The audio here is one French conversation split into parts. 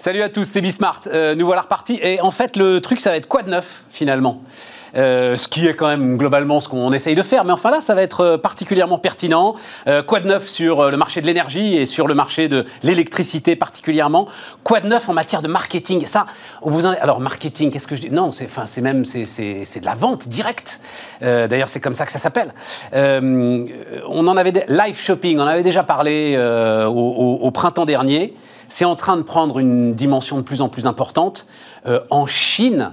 Salut à tous, c'est Bismart. Euh, nous voilà repartis. Et en fait, le truc, ça va être quoi de neuf, finalement? Euh, ce qui est quand même globalement ce qu'on essaye de faire. Mais enfin là, ça va être euh, particulièrement pertinent. quoi de neuf sur le marché de l'énergie et sur le marché de l'électricité particulièrement? Quoi de neuf en matière de marketing? Ça, on vous en... Alors marketing, qu'est-ce que je dis? Non, c'est enfin, même c'est, de la vente directe. d'ailleurs, c'est comme ça que ça s'appelle. on en avait live shopping, on en avait déjà parlé au printemps dernier c'est en train de prendre une dimension de plus en plus importante. Euh, en Chine,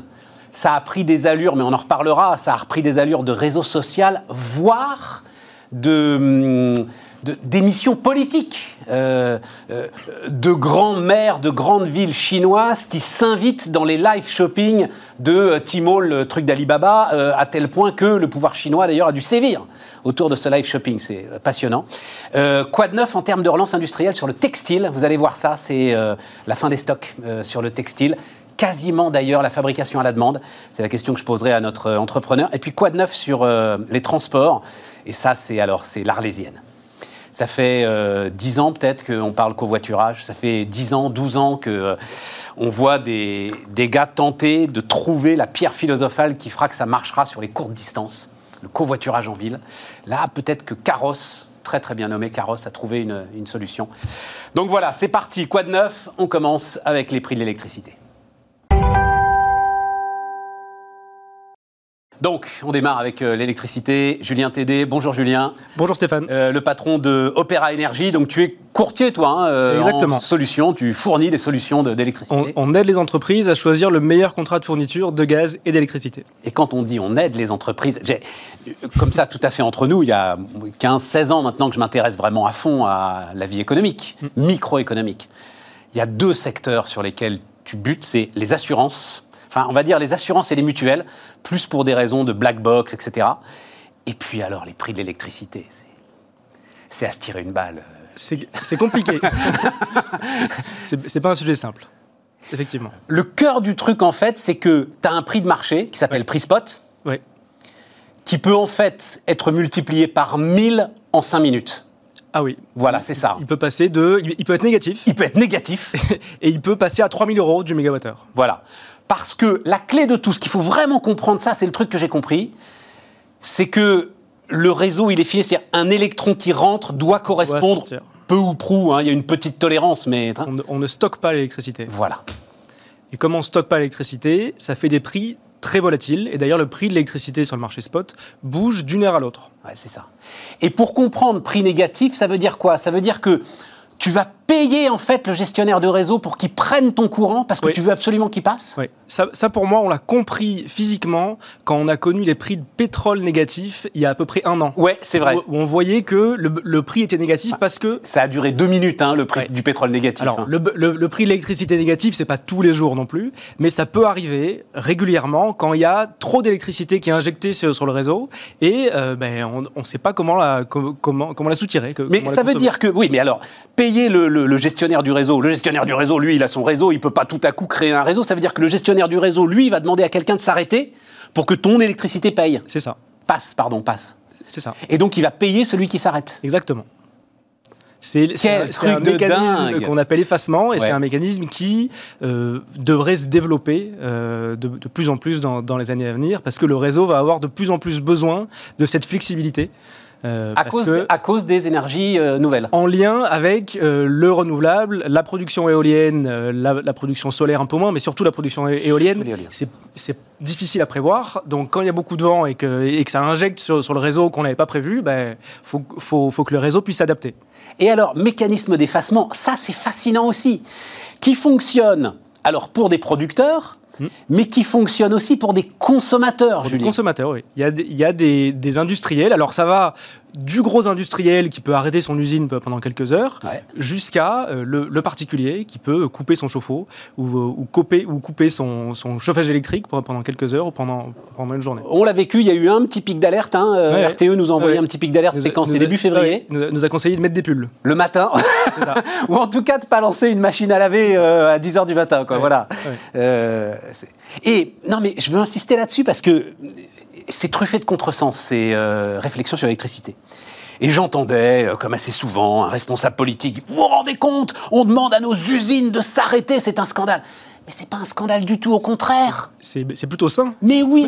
ça a pris des allures, mais on en reparlera, ça a repris des allures de réseau social, voire de... Hum, d'émissions politiques euh, euh, de grands maires de grandes villes chinoises qui s'invitent dans les live shopping de euh, Tmall, le truc d'Alibaba, à tel point que le pouvoir chinois d'ailleurs a dû sévir autour de ce live shopping. C'est passionnant. quoi de neuf en termes de relance industrielle sur le textile? Vous allez voir ça, c'est la fin des stocks sur le textile quasiment d'ailleurs la fabrication à la demande C'est la question que je poserai à notre entrepreneur. Et puis quoi de neuf sur les transports? Et ça, c'est alors c'est l'arlésienne. Ça fait euh, dix 10 ans peut-être qu'on parle covoiturage. Ça fait 10 ans, 12 ans qu'on euh, voit des, des, gars tenter de trouver la pierre philosophale qui fera que ça marchera sur les courtes distances, le covoiturage en ville. Là, peut-être que Carrosse, très très bien nommé Carrosse, a trouvé une, une solution. Donc voilà, c'est parti. Quoi de neuf? On commence avec les prix de l'électricité. Donc, on démarre avec euh, l'électricité. Julien Tédé, bonjour Julien. Bonjour Stéphane. Euh, le patron de Opéra Énergie. Donc, tu es courtier, toi, hein, euh, Exactement. en solutions. Tu fournis des solutions d'électricité. On, aide les entreprises à choisir le meilleur contrat de fourniture de gaz et d'électricité. Et quand on dit on aide les entreprises, comme ça, tout à fait entre nous, il y a 15-16 ans maintenant que je m'intéresse vraiment à fond à la vie économique, mm. microéconomique. Il y a deux secteurs sur lesquels tu butes, c'est les assurances enfin on va dire les assurances et les mutuelles, plus pour des raisons de black box, etc. Et puis alors les prix de l'électricité, c'est à se tirer une balle. C'est compliqué. c'est pas un sujet simple, effectivement. Le cœur du truc, en fait, c'est que tu as un prix de marché qui s'appelle prix spot, qui peut en fait être multiplié par 1000 en 5 minutes. Ah oui. Voilà, c'est ça. Il peut passer de. Il peut être négatif. Il peut être négatif. et il peut passer à 3000 euros du mégawattheure. Voilà. Parce que la clé de tout, ce qu'il faut vraiment comprendre, ça, c'est le truc que j'ai compris, c'est que le réseau, il est fini. C'est-à-dire un électron qui rentre doit correspondre peu ou prou. Hein, il y a une petite tolérance, mais. On ne, stocke pas l'électricité. Voilà. Et comme on ne stocke pas l'électricité, ça fait des prix très volatiles. Et d'ailleurs, le prix de l'électricité sur le marché spot bouge d'une heure à l'autre. Ouais, c'est ça. Et pour comprendre prix négatif, ça veut dire quoi? Ça veut dire que tu vas payer en fait le gestionnaire de réseau pour qu'il prenne ton courant parce que tu veux absolument qu'il passe? Oui, ça, ça, pour moi on l'a compris physiquement quand on a connu les prix de pétrole négatifs il y a à peu près un an. Ouais, c'est vrai. Où on voyait que le, le prix était négatif ah, parce que... Ça a duré deux minutes hein, le prix du pétrole négatif. Alors hein. le, le, prix de l'électricité négatif c'est pas tous les jours non plus, mais ça peut arriver régulièrement quand il y a trop d'électricité qui est injectée sur, sur le réseau et euh, ben, on ne sait pas comment la, comment, comment la soutirer. Mais ça veut dire que, oui mais alors, payer le, le gestionnaire gestionnaire du réseau. Le gestionnaire du réseau, lui, il a son réseau, il peut pas tout à coup créer un réseau. Ça veut dire que le gestionnaire du réseau, lui, va demander à quelqu'un de s'arrêter pour que ton électricité paye. C'est ça. Passe, pardon, passe. C'est ça. Et donc, il va payer celui qui s'arrête. Exactement. C'est un, mécanisme qu'on appelle effacement et c'est un mécanisme qui euh, devrait se développer euh, de, plus en plus dans, dans, les années à venir parce que le réseau va avoir de plus en plus besoin de cette flexibilité. Euh, à, cause, à, cause, des énergies euh, nouvelles. En lien avec euh, le renouvelable, la production éolienne, la, production solaire un peu moins, mais surtout la production éolienne, c'est difficile à prévoir. Donc quand il y a beaucoup de vent et que, et que ça injecte sur, sur le réseau qu'on n'avait pas prévu, il ben, faut, faut, faut que le réseau puisse s'adapter. Et alors, mécanisme d'effacement, ça c'est fascinant aussi, qui fonctionne? Alors pour des producteurs, Hmm. mais qui fonctionne aussi pour des consommateurs. Pour des consommateurs, oui. Il y a, des, il y a des, des, industriels. Alors ça va du gros industriel qui peut arrêter son usine pendant quelques heures, jusqu'à euh, le, particulier qui peut couper son chauffe-eau ou, ou, couper, ou couper son, son, chauffage électrique pendant quelques heures ou pendant, pendant une journée. On l'a vécu, il y a eu un petit pic d'alerte. Hein, euh, RTE nous a envoyé un petit pic d'alerte, c'était quand C'était début février nous, nous, a conseillé de mettre des pulls. Le matin Ou en tout cas de ne pas lancer une machine à laver euh, à 10h du matin. Quoi, voilà. et non, mais je veux insister là-dessus parce que c'est truffé de contresens, ces réflexions sur l'électricité. Et j'entendais, euh, comme assez souvent, un responsable politique, vous vous rendez compte On demande à nos usines de s'arrêter, c'est un scandale. Mais c'est pas un scandale du tout, au contraire. C'est plutôt sain. Mais oui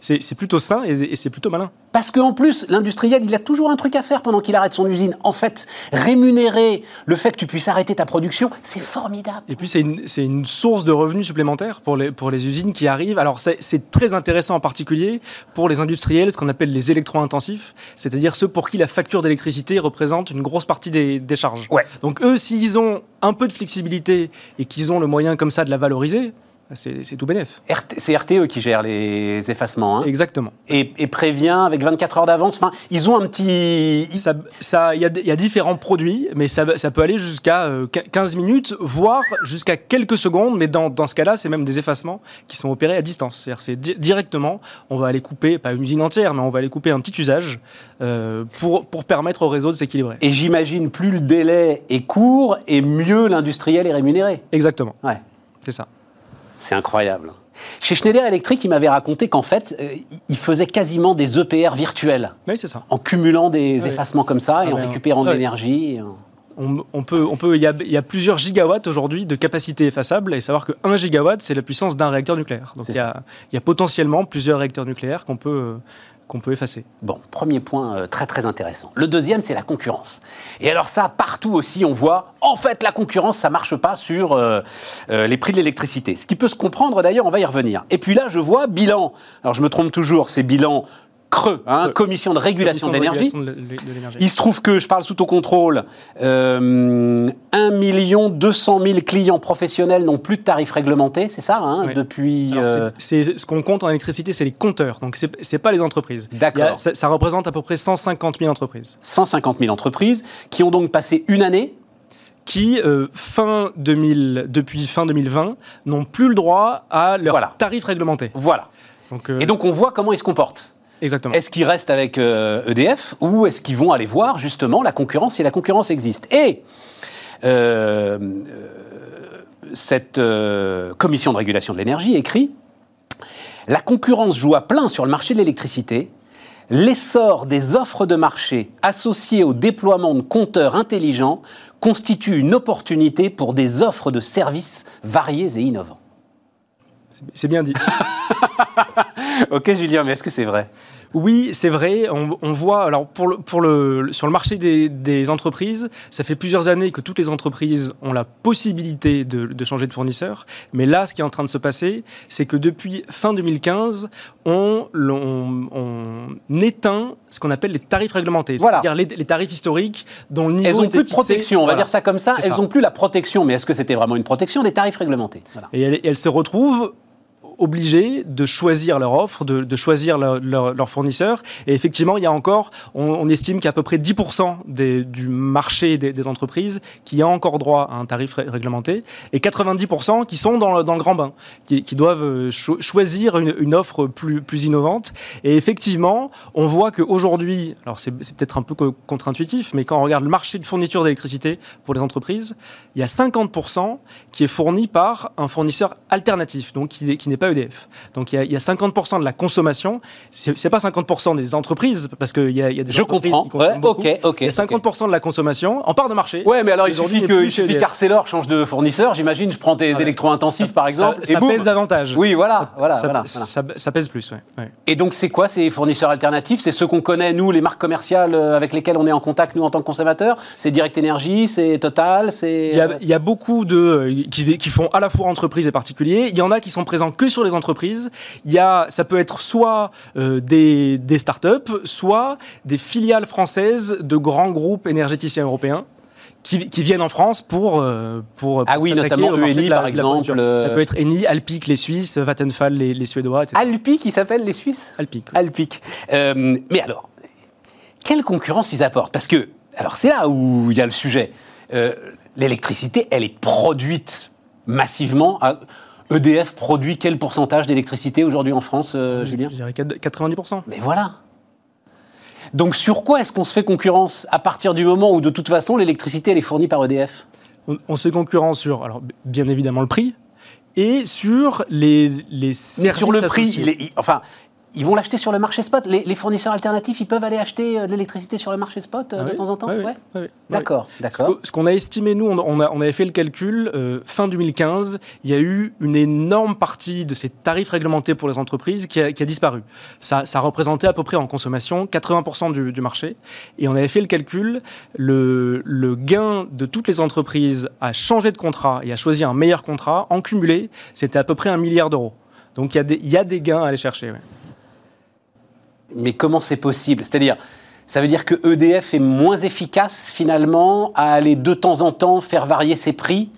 c'est plutôt sain et, c'est plutôt malin. Parce qu'en plus, l'industriel, il a toujours un truc à faire pendant qu'il arrête son usine. En fait, rémunérer le fait que tu puisses arrêter ta production, c'est formidable. Et puis, c'est une, source de revenus supplémentaires pour les, pour les usines qui arrivent. Alors, c'est très intéressant en particulier pour les industriels, ce qu'on appelle les électro-intensifs, c'est-à-dire ceux pour qui la facture d'électricité représente une grosse partie des, des charges. Ouais. Donc, eux, s'ils ont un peu de flexibilité et qu'ils ont le moyen comme ça de la valoriser, c'est tout bénef. C'est RTE qui gère les effacements. Hein. Exactement. Et, prévient avec 24 heures d'avance. Enfin, ils ont un petit. Il ça, y, a, y, a différents produits, mais ça, ça peut aller jusqu'à 15 euh, minutes, voire jusqu'à quelques secondes. Mais dans, dans ce cas-là, c'est même des effacements qui sont opérés à distance. C'est-à-dire, c'est directement, on va aller couper, pas une usine entière, mais on va aller couper un petit usage euh, pour, pour permettre au réseau de s'équilibrer. Et j'imagine, plus le délai est court, et mieux l'industriel est rémunéré. Exactement. Ouais. C'est ça. C'est incroyable. Chez Schneider Electric, il m'avait raconté qu'en fait, euh, il faisait quasiment des EPR virtuels. Oui, c'est ça. En cumulant des effacements comme ça et ah en récupérant de l'énergie. On, peut, on peut, il y, a, plusieurs gigawatts aujourd'hui de capacité effaçable et savoir que 1 gigawatt, c'est la puissance d'un réacteur nucléaire. Donc il y, a, il y, a, potentiellement plusieurs réacteurs nucléaires qu'on peut, qu'on peut effacer. Bon, premier point euh, très très intéressant. Le deuxième, c'est la concurrence. Et alors ça, partout aussi, on voit, en fait, la concurrence, ça marche pas sur euh, euh, les prix de l'électricité. Ce qui peut se comprendre, d'ailleurs, on va y revenir. Et puis là, je vois bilan. Alors je me trompe toujours, c'est bilan creux, hein, commission de régulation de l'énergie. Il se trouve que, je parle sous ton contrôle, euh, 1 200 000 clients professionnels n'ont plus de tarifs réglementés, c'est ça, hein, depuis... Euh, c'est ce qu'on compte en électricité, c'est les compteurs, donc ce n'est pas les entreprises. D'accord. Ça, représente à peu près 150 000 entreprises. 150 000 entreprises qui ont donc passé une année qui, euh, fin 2000, depuis fin 2020, n'ont plus le droit à leurs tarifs réglementés. Voilà. Donc, euh, Et donc on voit comment ils se comportent. Est-ce qu'ils restent avec EDF euh, e ou est-ce qu'ils vont aller voir justement la concurrence si la concurrence existe? Et euh, cette euh, commission de régulation de l'énergie écrit La concurrence joue à plein sur le marché de l'électricité. L'essor des offres de marché associées au déploiement de compteurs intelligents constitue une opportunité pour des offres de services variés et innovants. C'est bien dit. ok, Julien, mais est-ce que c'est vrai? Oui, c'est vrai. On, voit, alors pour le, pour le, sur le marché des, entreprises, ça fait plusieurs années que toutes les entreprises ont la possibilité de, changer de fournisseur. Mais là, ce qui est en train de se passer, c'est que depuis fin 2015, on, on, éteint ce qu'on appelle les tarifs réglementés, c'est-à-dire les, tarifs historiques dont le niveau Elles n'ont plus de protection, on va dire ça comme ça. Elles n'ont plus la protection, mais est-ce que c'était vraiment une protection des tarifs réglementés? Et elles se retrouvent obligés de choisir leur offre, de, choisir leur, fournisseur. Et effectivement, il y a encore, on, estime qu'il y a à peu près 10% des, du marché des, entreprises qui a encore droit à un tarif réglementé et 90% qui sont dans le, grand bain, qui, doivent euh, choisir une, offre plus, innovante. Et effectivement, on voit qu'aujourd'hui, alors c'est peut-être un peu contre-intuitif, mais quand on regarde le marché de fourniture d'électricité pour les entreprises, il y a 50% qui est fourni par un fournisseur alternatif, donc qui n'est pas EDF. Donc il y, a 50% de la consommation. C'est n'est pas 50% des entreprises, parce qu'il y, a, y a des Je entreprises comprends. qui consomment beaucoup. il y a 50% de la consommation en part de marché. Ouais, mais alors il suffit, suffit qu'Arcelor change de fournisseur. J'imagine, je prends tes ah électro-intensifs par exemple. Ça, pèse davantage. Oui, voilà. Ça, voilà, ça, pèse plus. Ouais. Et donc c'est quoi ces fournisseurs alternatifs? C'est ceux qu'on connaît, nous, les marques commerciales euh, avec lesquelles on est en contact, nous, en tant que consommateurs? C'est Direct Energy, c'est Total c'est... Il, y a, beaucoup de... Euh, qui, qui font à la fois entreprises et particuliers. Il y en a qui sont présents que sur les entreprises. Il y a, ça peut être soit euh, des, des startups, soit des filiales françaises de grands groupes énergéticiens européens. Qui, viennent en France pour euh, pour, ah oui notamment Eni par exemple ça peut être Eni Alpic les Suisses Vattenfall les, les Suédois etc. Alpic ils s'appellent les Suisses Alpic Alpic euh, mais alors quelle concurrence ils apportent? Parce que alors c'est là où il y a le sujet l'électricité elle est produite massivement à, EDF produit quel pourcentage d'électricité aujourd'hui en France, euh, Julien Je dirais 90%. Mais voilà. Donc sur quoi est-ce qu'on se fait concurrence à partir du moment où de toute façon l'électricité elle est fournie par EDF on, se fait concurrence sur, alors bien évidemment le prix, et sur les, les Mais sur le prix, il est, enfin, ils vont l'acheter sur le marché spot. Les, fournisseurs alternatifs, ils peuvent aller acheter euh, de l'électricité sur le marché spot euh, ah de temps en temps oui, oui, D'accord, d'accord. Ce qu'on a estimé, nous, on, a, on, avait fait le calcul, euh, fin 2015, il y a eu une énorme partie de ces tarifs réglementés pour les entreprises qui a, disparu. Ça, ça, représentait à peu près en consommation 80% du, du, marché. Et on avait fait le calcul, le, le gain de toutes les entreprises à changer de contrat et à choisir un meilleur contrat, en cumulé, c'était à peu près un milliard d'euros. Donc y, il y a des gains à aller chercher mais comment c'est possible? C'est-à-dire, ça veut dire que EDF est moins efficace finalement à aller de temps en temps faire varier ses prix?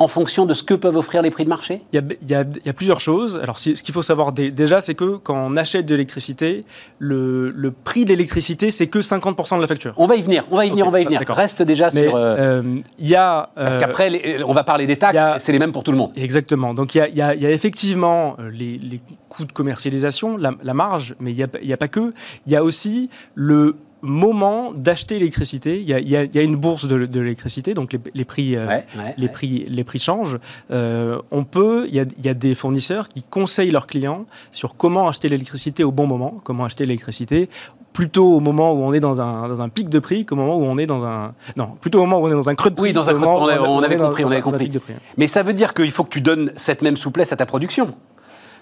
En fonction de ce que peuvent offrir les prix de marché? Il y, a, plusieurs choses. Alors, ce qu'il faut savoir déjà, c'est que quand on achète de l'électricité, le, prix de l'électricité, c'est que 50% de la facture. On va y venir, on va y venir, on va y venir. Reste déjà sur. Euh, euh, il y a. Parce euh, qu'après, on va parler des taxes, c'est les mêmes pour tout le monde. Exactement. Donc, il y a, effectivement les, coûts de commercialisation, la, marge, mais il n'y a, a pas que. Il y a aussi le moment d'acheter l'électricité. Il, y a une bourse de, l'électricité, donc les, prix, euh, les, Prix, les prix changent. Euh, on peut, il y, a, des fournisseurs qui conseillent leurs clients sur comment acheter l'électricité au bon moment, comment acheter l'électricité plutôt au moment où on est dans un, dans un pic de prix qu'au moment où on est dans un non plutôt au moment où on est dans un creux de prix. Oui, dans un creux. On, on, avait compris, on avait compris. Mais ça veut dire qu'il faut que tu donnes cette même souplesse à ta production.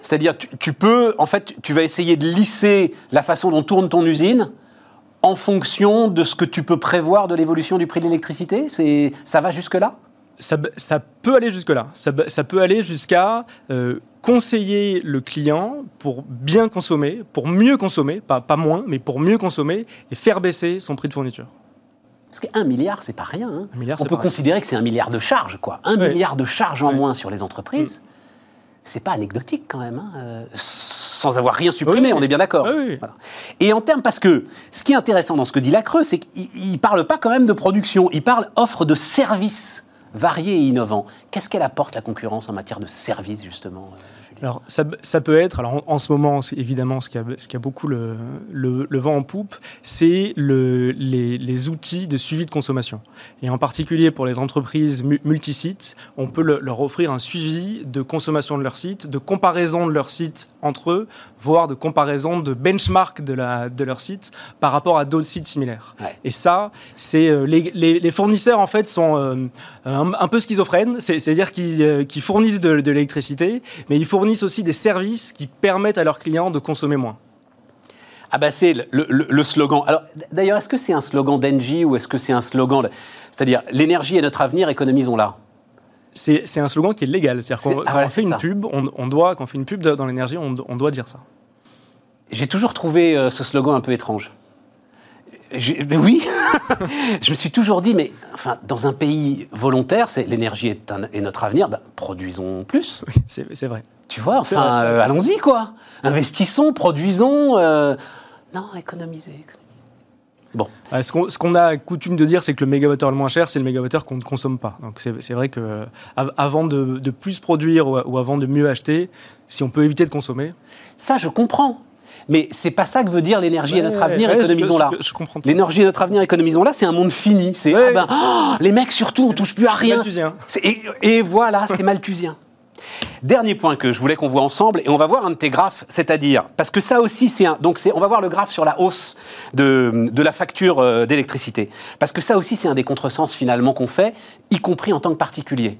C'est-à-dire, tu, tu peux, en fait, tu vas essayer de lisser la façon dont tourne ton usine en fonction de ce que tu peux prévoir de l'évolution du prix de l'électricité? C'est Ça va jusque-là? Ça, peut aller jusque-là. Ça, peut aller jusqu'à euh, conseiller le client pour bien consommer, pour mieux consommer, pas, pas moins, mais pour mieux consommer et faire baisser son prix de fourniture. Parce qu'un milliard, c'est pas rien. Hein. On peut considérer que c'est un milliard de charges, quoi. Un milliard de charges en moins sur les entreprises c'est pas anecdotique quand même, hein, euh, sans avoir rien supprimé, on est bien d'accord. Et en termes, parce que ce qui est intéressant dans ce que dit Lacreux, c'est qu'il ne parle pas quand même de production, il parle offre de services variés et innovants. Qu'est-ce qu'elle apporte la concurrence en matière de services justement euh? Alors, ça, peut être, alors en, ce moment, évidemment, ce qui a, ce qui a beaucoup le, le, vent en poupe, c'est le, les, les, outils de suivi de consommation. Et en particulier pour les entreprises multisites, on peut leur offrir un suivi de consommation de leur site, de comparaison de leur site entre eux, voire de comparaison de benchmark de, la, de leur site par rapport à d'autres sites similaires. Et ça, c'est euh, les, les, fournisseurs, en fait, sont euh, un, peu schizophrènes, c'est-à-dire qu'ils euh, fournissent de, de l'électricité, mais ils fournissent aussi des services qui permettent à leurs clients de consommer moins. Ah bah c'est le, slogan. Alors d'ailleurs, est-ce que c'est un slogan d'Engie ou est-ce que c'est un slogan, c'est-à-dire l'énergie est notre avenir, économisons-la? C'est un slogan qui est légal. C'est-à-dire qu'on ah fait une pub, on, doit, quand on fait une pub dans l'énergie, on, doit dire ça. J'ai toujours trouvé euh, ce slogan un peu étrange. Mais oui, je me suis toujours dit, mais enfin, dans un pays volontaire, c'est l'énergie est, notre avenir, bah, produisons plus. Oui, c'est vrai. Tu vois, enfin, euh, allons-y, quoi. Investissons, produisons. Euh, non, économisez. Bon. Ce qu'on a coutume de dire, c'est que le mégawattheure le moins cher, c'est le mégawattheure qu'on ne consomme pas. Donc c'est vrai que avant de, plus produire ou, avant de mieux acheter, si on peut éviter de consommer. Ça, je comprends. Mais c'est pas ça que veut dire l'énergie est notre avenir, économisons-la. L'énergie est notre avenir, économisons-la, c'est un monde fini. C'est ah ben, oh, les mecs surtout, on touche plus à rien. Et, et voilà, c'est malthusien. Dernier point que je voulais qu'on voit ensemble, et on va voir un de tes graphes, c'est-à-dire, parce que ça aussi, c'est un. Donc, on va voir le graphe sur la hausse de, de la facture euh, d'électricité. Parce que ça aussi, c'est un des contresens finalement qu'on fait, y compris en tant que particulier.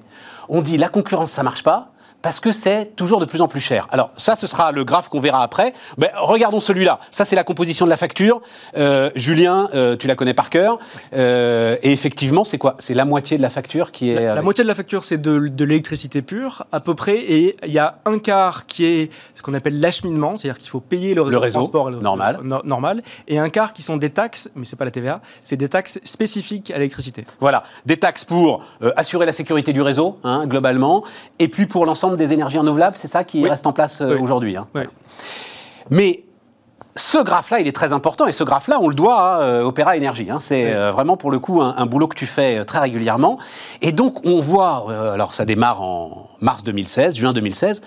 On dit la concurrence, ça marche pas parce que c'est toujours de plus en plus cher. Alors ça, ce sera le graphe qu'on verra après. Mais regardons celui-là. Ça, c'est la composition de la facture. Euh, Julien, euh, tu la connais par cœur. Euh, et effectivement, c'est quoi? C'est la moitié de la facture qui est... La, moitié de la facture, c'est de, l'électricité pure, à peu près. Et il y a un quart qui est ce qu'on appelle l'acheminement, c'est-à-dire qu'il faut payer le réseau, de transport normal. normal. Et un quart qui sont des taxes, mais c'est pas la TVA, c'est des taxes spécifiques à l'électricité. Voilà, des taxes pour assurer la sécurité du réseau, hein, globalement, et puis pour l'ensemble des énergies renouvelables, c'est ça qui reste en place euh, aujourd'hui. Hein. Mais ce graphe-là, il est très important et ce graphe-là, on le doit à euh, Opéra Énergie. Hein. C'est euh, vraiment pour le coup un, boulot que tu fais très régulièrement. Et donc on voit, alors ça démarre en mars 2016, juin 2016,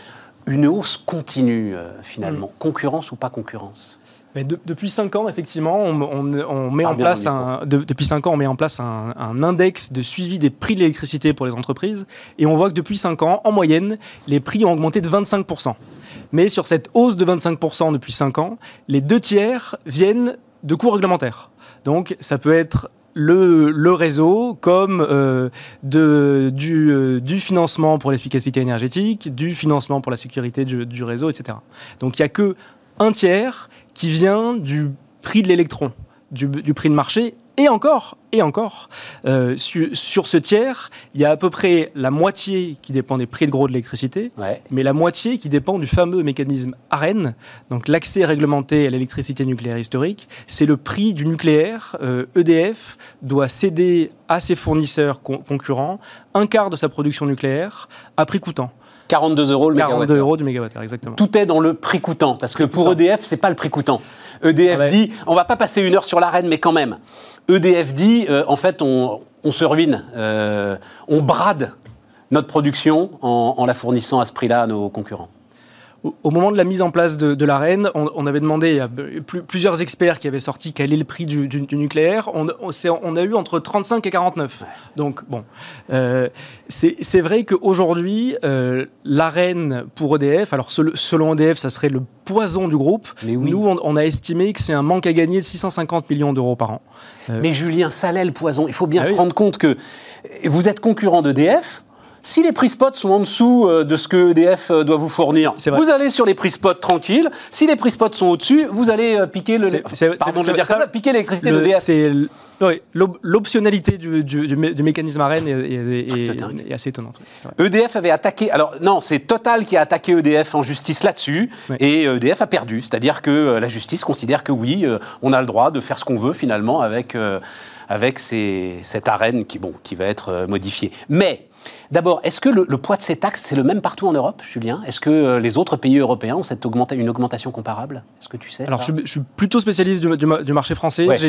une hausse continue finalement. Mm. Concurrence ou pas concurrence? Mais depuis 5 ans, effectivement, on, met en place un, depuis 5 ans, on met en place un, index de suivi des prix de l'électricité pour les entreprises. Et on voit que depuis 5 ans, en moyenne, les prix ont augmenté de 25%. Mais sur cette hausse de 25% depuis 5 ans, les deux tiers viennent de coûts réglementaires. Donc ça peut être le, réseau comme euh, euh, du, financement pour l'efficacité énergétique, du financement pour la sécurité du, réseau, etc. Donc il n'y a que un tiers qui vient du prix de l'électron, du, du, prix de marché, et encore, et encore, euh, sur, ce tiers, il y a à peu près la moitié qui dépend des prix de gros de l'électricité, mais la moitié qui dépend du fameux mécanisme AREN, donc l'accès réglementé à l'électricité nucléaire historique. C'est le prix du nucléaire. EDF euh, e doit céder à ses fournisseurs concurrents un quart de sa production nucléaire à prix coûtant. 42 euros le 42 euros du mégawattheure, exactement. Tout est dans le prix coûtant, parce que pour EDF, c'est pas le prix coûtant. EDF dit, on va pas passer une heure sur l'arène, mais quand même. EDF dit, euh, en fait, on, se ruine, euh, on brade notre production en la fournissant à ce prix-là à nos concurrents au moment de la mise en place de, de l'AREN, on, avait demandé à plusieurs experts qui avaient sorti quel est le prix du, nucléaire. On, on, a eu entre 35 et 49. Donc, bon. Euh, c'est vrai qu'aujourd'hui, euh, l'AREN pour EDF, alors selon EDF, ça serait le poison du groupe. Mais Nous, on, a estimé que c'est un manque à gagner de 650 millions d'euros par an. Euh, Mais Julien, ça l'est le poison. Il faut bien ah se rendre compte que vous êtes concurrent d'EDF si les prix spot sont en dessous euh, de ce que EDF euh, doit vous fournir, vous allez sur les prix spot tranquilles. Si les prix spot sont au-dessus, vous allez euh, piquer le, pardon de dire ça, piquer l'électricité d'EDF. C'est l'optionnalité du, du, mécanisme AREN est, assez étonnante. EDF avait attaqué. Alors non, c'est Total qui a attaqué EDF en justice là-dessus, et EDF a perdu. C'est-à-dire que la justice considère que oui, on a le droit de faire ce qu'on veut finalement avec avec cette arène qui bon qui va être modifiée. Mais D'abord, est-ce que le, poids de ces taxes, c'est le même partout en Europe, Julien? Est-ce que euh, les autres pays européens ont cette une augmentation comparable? Est-ce que tu sais Alors, je, suis plutôt spécialiste du, marché français. ce,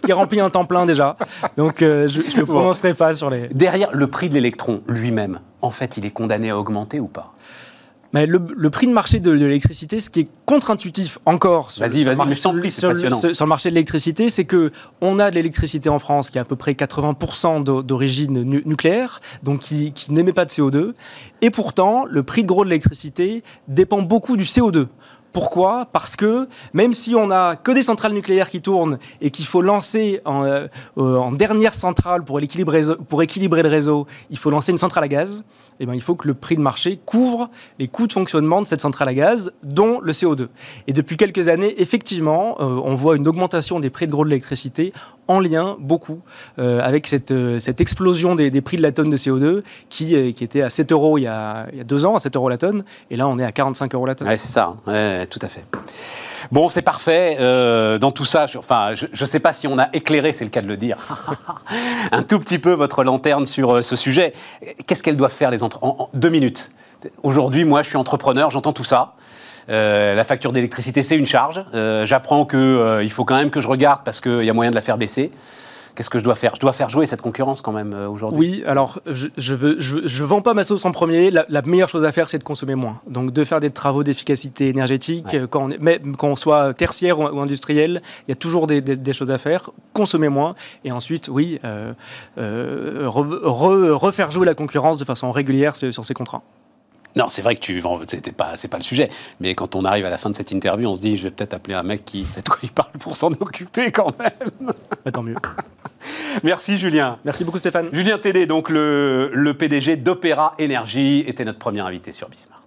qui, remplit un temps plein déjà. Donc, euh, je ne me prononcerai pas sur les... Derrière le prix de l'électron lui-même, en fait, il est condamné à augmenter ou pas? Mais le, prix de marché de, l'électricité, ce qui est contre-intuitif encore sur, vas-y, sans sur, le marché de l'électricité, c'est que on a de l'électricité en France qui est à peu près 80% d'origine nucléaire, donc qui, qui n'émet pas de CO2, et pourtant le prix de gros de l'électricité dépend beaucoup du CO2. Pourquoi? Parce que même si on n'a que des centrales nucléaires qui tournent et qu'il faut lancer en, euh, en dernière centrale pour équilibrer, pour équilibrer le réseau, il faut lancer une centrale à gaz eh ben, il faut que le prix de marché couvre les coûts de fonctionnement de cette centrale à gaz, dont le CO2. Et depuis quelques années, effectivement, euh, on voit une augmentation des prix de gros de l'électricité en lien beaucoup euh, avec cette, euh, cette explosion des, prix de la tonne de CO2 qui, qui était à 7 euros il y, a, deux ans, à 7 euros la tonne, et là on est à 45 euros la tonne. C'est ça, tout à fait. Bon, c'est parfait. Euh, dans tout ça, je, enfin, je ne sais pas si on a éclairé, c'est le cas de le dire, un tout petit peu votre lanterne sur euh, ce sujet. Qu'est-ce qu'elles doivent faire les entreprises en, deux minutes. Aujourd'hui, moi, je suis entrepreneur, j'entends tout ça. Euh, la facture d'électricité, c'est une charge. J'apprends qu'il faut quand même que je regarde parce qu'il y a moyen de la faire baisser. Qu'est-ce que je dois faire? Je dois faire jouer cette concurrence quand même euh, aujourd'hui. Oui, alors je je, veux, je, vends pas ma sauce en premier. La, meilleure chose à faire, c'est de consommer moins. Donc de faire des travaux d'efficacité énergétique, euh, quand, on même quand on soit tertiaire ou, industriel, il y a toujours des, des, choses à faire. Consommer moins et ensuite, oui, euh, refaire jouer la concurrence de façon régulière sur ces contrats. Non, c'est vrai que tu c'était pas c'est pas le sujet, mais quand on arrive à la fin de cette interview, on se dit je vais peut-être appeler un mec qui sait de quoi il parle pour s'en occuper quand même. Bah, tant mieux. Merci Julien. Merci beaucoup Stéphane. Julien Tédé, donc le, le PDG d'Opéra Énergie, était notre premier invité sur Bismart.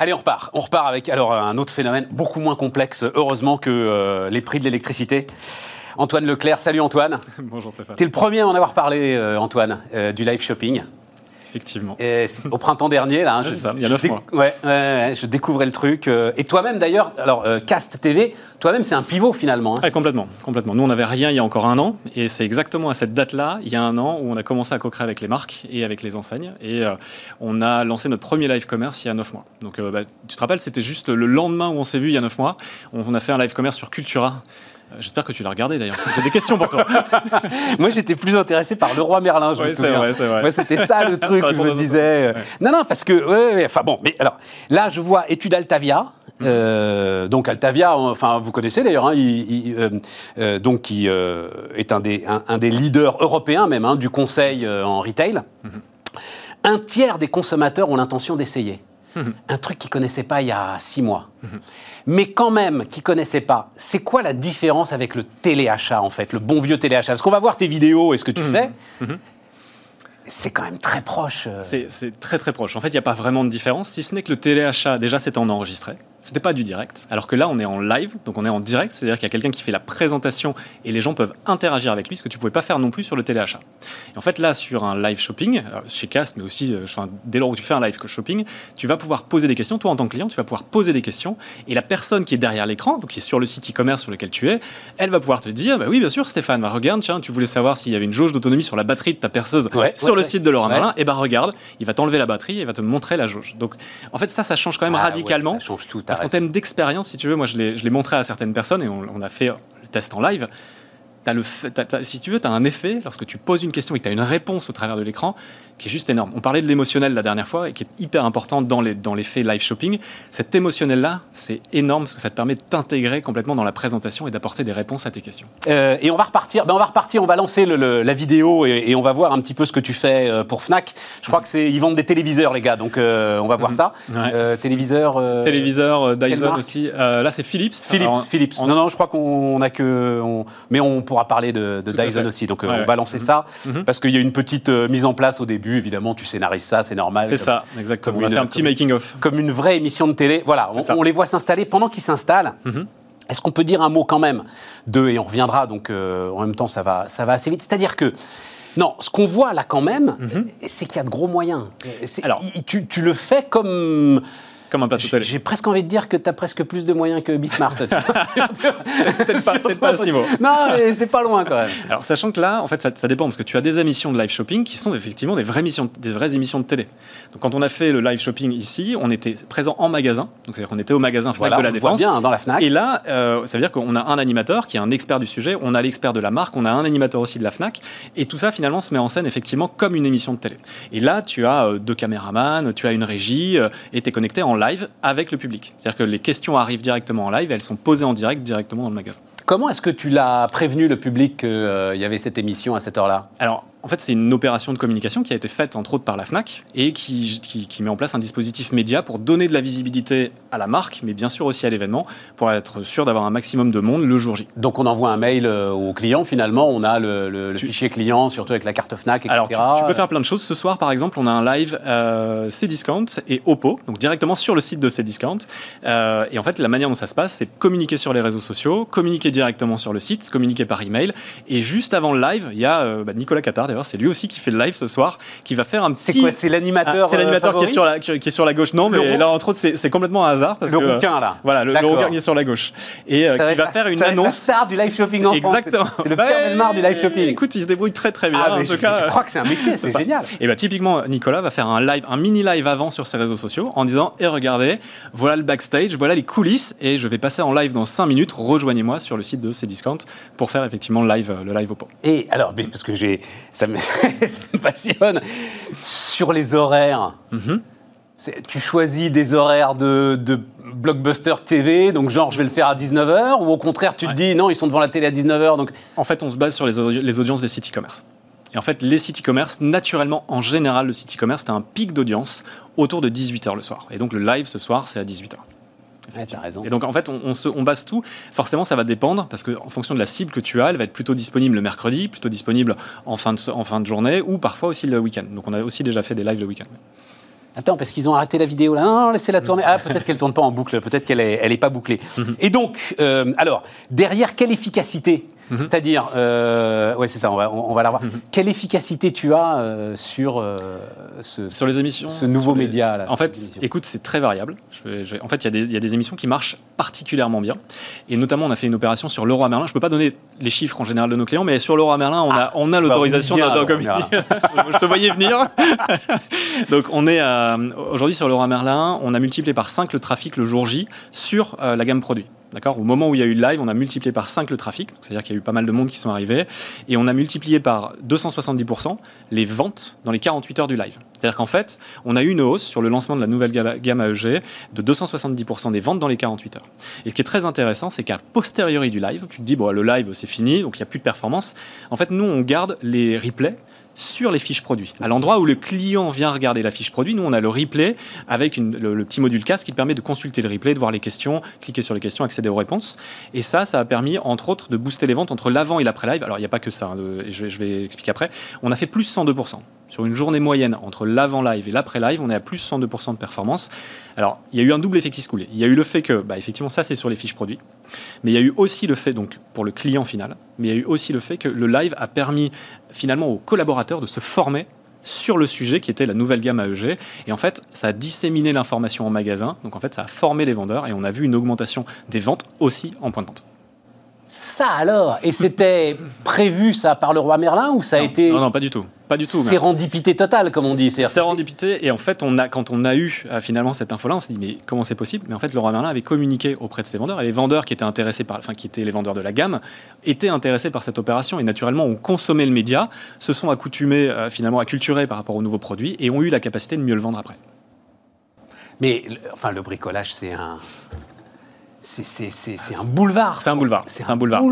Allez, on repart. On repart avec alors un autre phénomène beaucoup moins complexe, heureusement, que euh, les prix de l'électricité. Antoine Leclerc. Salut Antoine. Bonjour Stéphane. Tu es le premier à en avoir parlé, euh, Antoine, euh, du live shopping. Effectivement. au printemps dernier, là. Hein, ça, il y a mois. Ouais, je découvrais le truc. Euh, et toi-même, d'ailleurs, alors, Cast TV, toi-même, c'est un pivot finalement. Hein. complètement, complètement. Nous, on n'avait rien il y a encore un an. Et c'est exactement à cette date-là, il y a un an, où on a commencé à co-créer avec les marques et avec les enseignes. Et on a lancé notre premier live commerce il y a neuf mois. Donc, bah, tu te rappelles, c'était juste le lendemain où on s'est vu il y a neuf mois. on a fait un live commerce sur Cultura. Euh, j'espère que tu l'as regardé d'ailleurs. J'ai des questions pour toi. Moi, j'étais plus intéressé par le roi Merlin, je me souviens. c'était ça le truc que je me disais. Non, non, parce que, enfin bon, mais alors, là, je vois étude Altavia. donc Altavia, enfin vous connaissez d'ailleurs, hein, donc qui est un des, un, des leaders européens même hein, du conseil en retail. Un tiers des consommateurs ont l'intention d'essayer. Un truc qu'ils ne connaissaient pas il y a six mois. Mais quand même, qui ne connaissaient pas, c'est quoi la différence avec le téléachat, en fait, le bon vieux téléachat? Parce qu'on va voir tes vidéos et ce que tu fais. c'est quand même très proche. Euh. C'est très très proche. En fait, il n'y a pas vraiment de différence, si ce n'est que le téléachat, déjà, c'est en enregistré. C'était pas du direct. Alors que là, on est en live, donc on est en direct, c'est-à-dire qu'il y a quelqu'un qui fait la présentation et les gens peuvent interagir avec lui, ce que tu pouvais pas faire non plus sur le téléachat. Et en fait, là, sur un live shopping, chez Cast, mais aussi euh, dès lors où tu fais un live shopping, tu vas pouvoir poser des questions. Toi, en tant que client, tu vas pouvoir poser des questions et la personne qui est derrière l'écran, donc qui est sur le site e-commerce sur lequel tu es, elle va pouvoir te dire, bah oui, bien sûr, Stéphane, bah, regarde, tiens, tu voulais savoir s'il y avait une jauge d'autonomie sur la batterie de ta perceuse sur le site de Laurent Merlin, et bah regarde, il va t'enlever la batterie et il va te montrer la jauge. Donc, en fait, ça, ça change quand même ah radicalement. ça change tout. Parce qu'en termes d'expérience si tu veux, moi je l'ai montré à certaines personnes et on, a fait le test en live. le, si tu veux, tu as un effet lorsque tu poses une question et que tu as une réponse au travers de l'écran qui est juste énorme. On parlait de l'émotionnel la dernière fois et qui est hyper important dans les, dans faits live shopping. Cet émotionnel-là, c'est énorme parce que ça te permet de t'intégrer complètement dans la présentation et d'apporter des réponses à tes questions. Euh, et on va repartir, ben on va repartir, on va lancer la vidéo et, on va voir un petit peu ce que tu fais euh, pour Fnac. Je crois que c'est ils vendent des téléviseurs les gars, donc euh, on va voir mhm. ça. téléviseur. téléviseur Dyson aussi. là c'est Philips. Philips. Philips. Non non, je crois qu'on a que, mais on pourra parler de, Dyson aussi. Donc on va lancer mhm. ça mhm. parce qu'il y a une petite mise en place au début évidemment, tu scénarises ça, c'est normal. C'est ça, exactement. on a fait un petit making-of. Comme une vraie émission de télé. Voilà, on, les voit s'installer. Pendant qu'ils s'installent, mhm. est-ce qu'on peut dire un mot quand même de, et on reviendra, donc euh, en même temps, ça va, ça va assez vite. C'est-à-dire que non, ce qu'on voit là quand même, mhm. c'est qu'il y a de gros moyens. Alors, tu, tu, le fais comme comme un plateau télé. J'ai presque envie de dire que tu as presque plus de moyens que Bismarck. Peut-être pas, pas, à ce niveau. Non, c'est pas loin quand même. Alors, sachant que là, en fait, ça, dépend, parce que tu as des émissions de live shopping qui sont effectivement des vraies, missions, des vraies émissions de télé. Donc, quand on a fait le live shopping ici, on était présent en magasin. Donc, c'est-à-dire qu'on était au magasin Fnac de la Défense. bien, dans la Fnac. Et là, euh, ça veut dire qu'on a un animateur qui est un expert du sujet, on a l'expert de la marque, on a un animateur aussi de la Fnac. Et tout ça, finalement, se met en scène effectivement comme une émission de télé. Et là, tu as euh, deux caméramans, tu as une régie, euh, et tu es connecté en live avec le public. C'est-à-dire que les questions arrivent directement en live, elles sont posées en direct directement dans le magasin. Comment est-ce que tu l'as prévenu le public qu'il euh, y avait cette émission à cette heure-là? Alors, en fait, c'est une opération de communication qui a été faite entre autres par la FNAC et qui, qui, met en place un dispositif média pour donner de la visibilité à la marque, mais bien sûr aussi à l'événement, pour être sûr d'avoir un maximum de monde le jour J. Donc on envoie un mail euh, au client, finalement, on a le, fichier client, surtout avec la carte FNAC, etc. Alors tu, peux faire plein de choses. Ce soir, par exemple, on a un live euh, Cdiscount et Oppo, donc directement sur le site de Cdiscount. Euh, et en fait, la manière dont ça se passe, c'est communiquer sur les réseaux sociaux, communiquer directement sur le site, communiquer par email. Et juste avant le live, il y a euh, bah, Nicolas Qatar, d'ailleurs, c'est lui aussi qui fait le live ce soir, qui va faire un petit. C'est quoi C'est l'animateur ah, C'est l'animateur qui, est sur la, qui, est sur la gauche. Non, mais là, entre autres, c'est complètement un hasard. Parce le que, là. Voilà, le, le qui est sur la gauche. Et euh, qui va, faire une annonce. C'est la star du live shopping en France. Exactement. C'est le Pierre Belmar du live shopping. Écoute, il se débrouille très très bien. Ah, en tout cas, je crois que c'est un métier, c'est génial. Et bah, typiquement, Nicolas va faire un live, un mini live avant sur ses réseaux sociaux en disant Et regardez, voilà le backstage, voilà les coulisses, et je vais passer en live dans 5 minutes. Rejoignez-moi sur le site de Cdiscount pour faire effectivement le live, le live au pot. Et alors, parce que j'ai, ça me, passionne, sur les horaires. Mhm. Tu choisis des horaires de, blockbuster TV, donc genre je vais le faire à 19h, ou au contraire tu te dis non, ils sont devant la télé à 19h. Donc... En fait, on se base sur les, les audiences des sites e-commerce. Et en fait, les sites e-commerce, naturellement, en général, le site e-commerce, tu as un pic d'audience autour de 18h le soir. Et donc le live ce soir, c'est à 18h. Raison. Et donc en fait, on, on, base tout. Forcément, ça va dépendre parce qu'en fonction de la cible que tu as, elle va être plutôt disponible le mercredi, plutôt disponible en fin de, en fin de journée ou parfois aussi le week-end. Donc on a aussi déjà fait des lives le week-end. Attends, parce qu'ils ont arrêté la vidéo là. Non, laissez-la tourner. Ah, peut-être qu'elle tourne pas en boucle. Peut-être qu'elle est, elle est pas bouclée. Mhm. Et donc, euh, alors, derrière, quelle efficacité Mhm. C'est-à-dire, euh, ouais, c'est ça, on va, on, va la voir. Mhm. Quelle efficacité tu as euh, sur, euh, ce, sur les émissions Ce nouveau média là, En fait, écoute, c'est très variable. en fait, il y, a des émissions qui marchent particulièrement bien. Et notamment, on a fait une opération sur Leroy Merlin. Je ne peux pas donner les chiffres en général de nos clients, mais sur Leroy Merlin, on a, ah, on a l'autorisation de Je te voyais venir. Donc, on est aujourd'hui sur Leroy Merlin, on a multiplié par 5 le trafic le jour J sur la gamme produit. D'accord? Au moment où il y a eu le live, on a multiplié par 5 le trafic, c'est-à-dire qu'il y a eu pas mal de monde qui sont arrivés, et on a multiplié par 270% les ventes dans les 48 heures du live. C'est-à-dire qu'en fait, on a eu une hausse sur le lancement de la nouvelle gamme AEG de 270% des ventes dans les 48 heures. Et ce qui est très intéressant, c'est qu'à posteriori du live, tu te dis, bon, le live, c'est fini, donc il n'y a plus de performance. En fait, nous, on garde les replays sur les fiches produits. À l'endroit où le client vient regarder la fiche produit, nous, on a le replay avec le, petit module casque qui permet de consulter le replay, de voir les questions, cliquer sur les questions, accéder aux réponses. Et ça, ça a permis, entre autres, de booster les ventes entre l'avant et l'après-live. Alors, il n'y a pas que ça, hein, je, vais, je vais expliquer après. On a fait plus 102% sur une journée moyenne entre l'avant-live et l'après-live, on est à plus 102% de performance. Alors, il y a eu un double effet qui se coulait. Il y a eu le fait que, bah, effectivement, ça, c'est sur les fiches produits. Mais il y a eu aussi le fait, donc, pour le client final, mais il y a eu aussi le fait que le live a permis, finalement, aux collaborateurs de se former sur le sujet qui était la nouvelle gamme AEG. Et en fait, ça a disséminé l'information en magasin. Donc, en fait, ça a formé les vendeurs et on a vu une augmentation des ventes aussi en point de vente. Ça alors Et c'était prévu ça par le roi Merlin ou ça a été Non non pas du tout, pas du tout. Sérendipité totale comme on dit. Sérendipité et en fait on a quand on a eu euh, finalement cette info là on s'est dit mais comment c'est possible? Mais en fait le roi Merlin avait communiqué auprès de ses vendeurs et les vendeurs qui étaient intéressés par enfin qui étaient les vendeurs de la gamme étaient intéressés par cette opération et naturellement ont consommé le média, se sont accoutumés euh, finalement acculturés par rapport aux nouveaux produits et ont eu la capacité de mieux le vendre après. Mais enfin le bricolage c'est un c'est un boulevard. C'est un boulevard. C'est un, boulevard.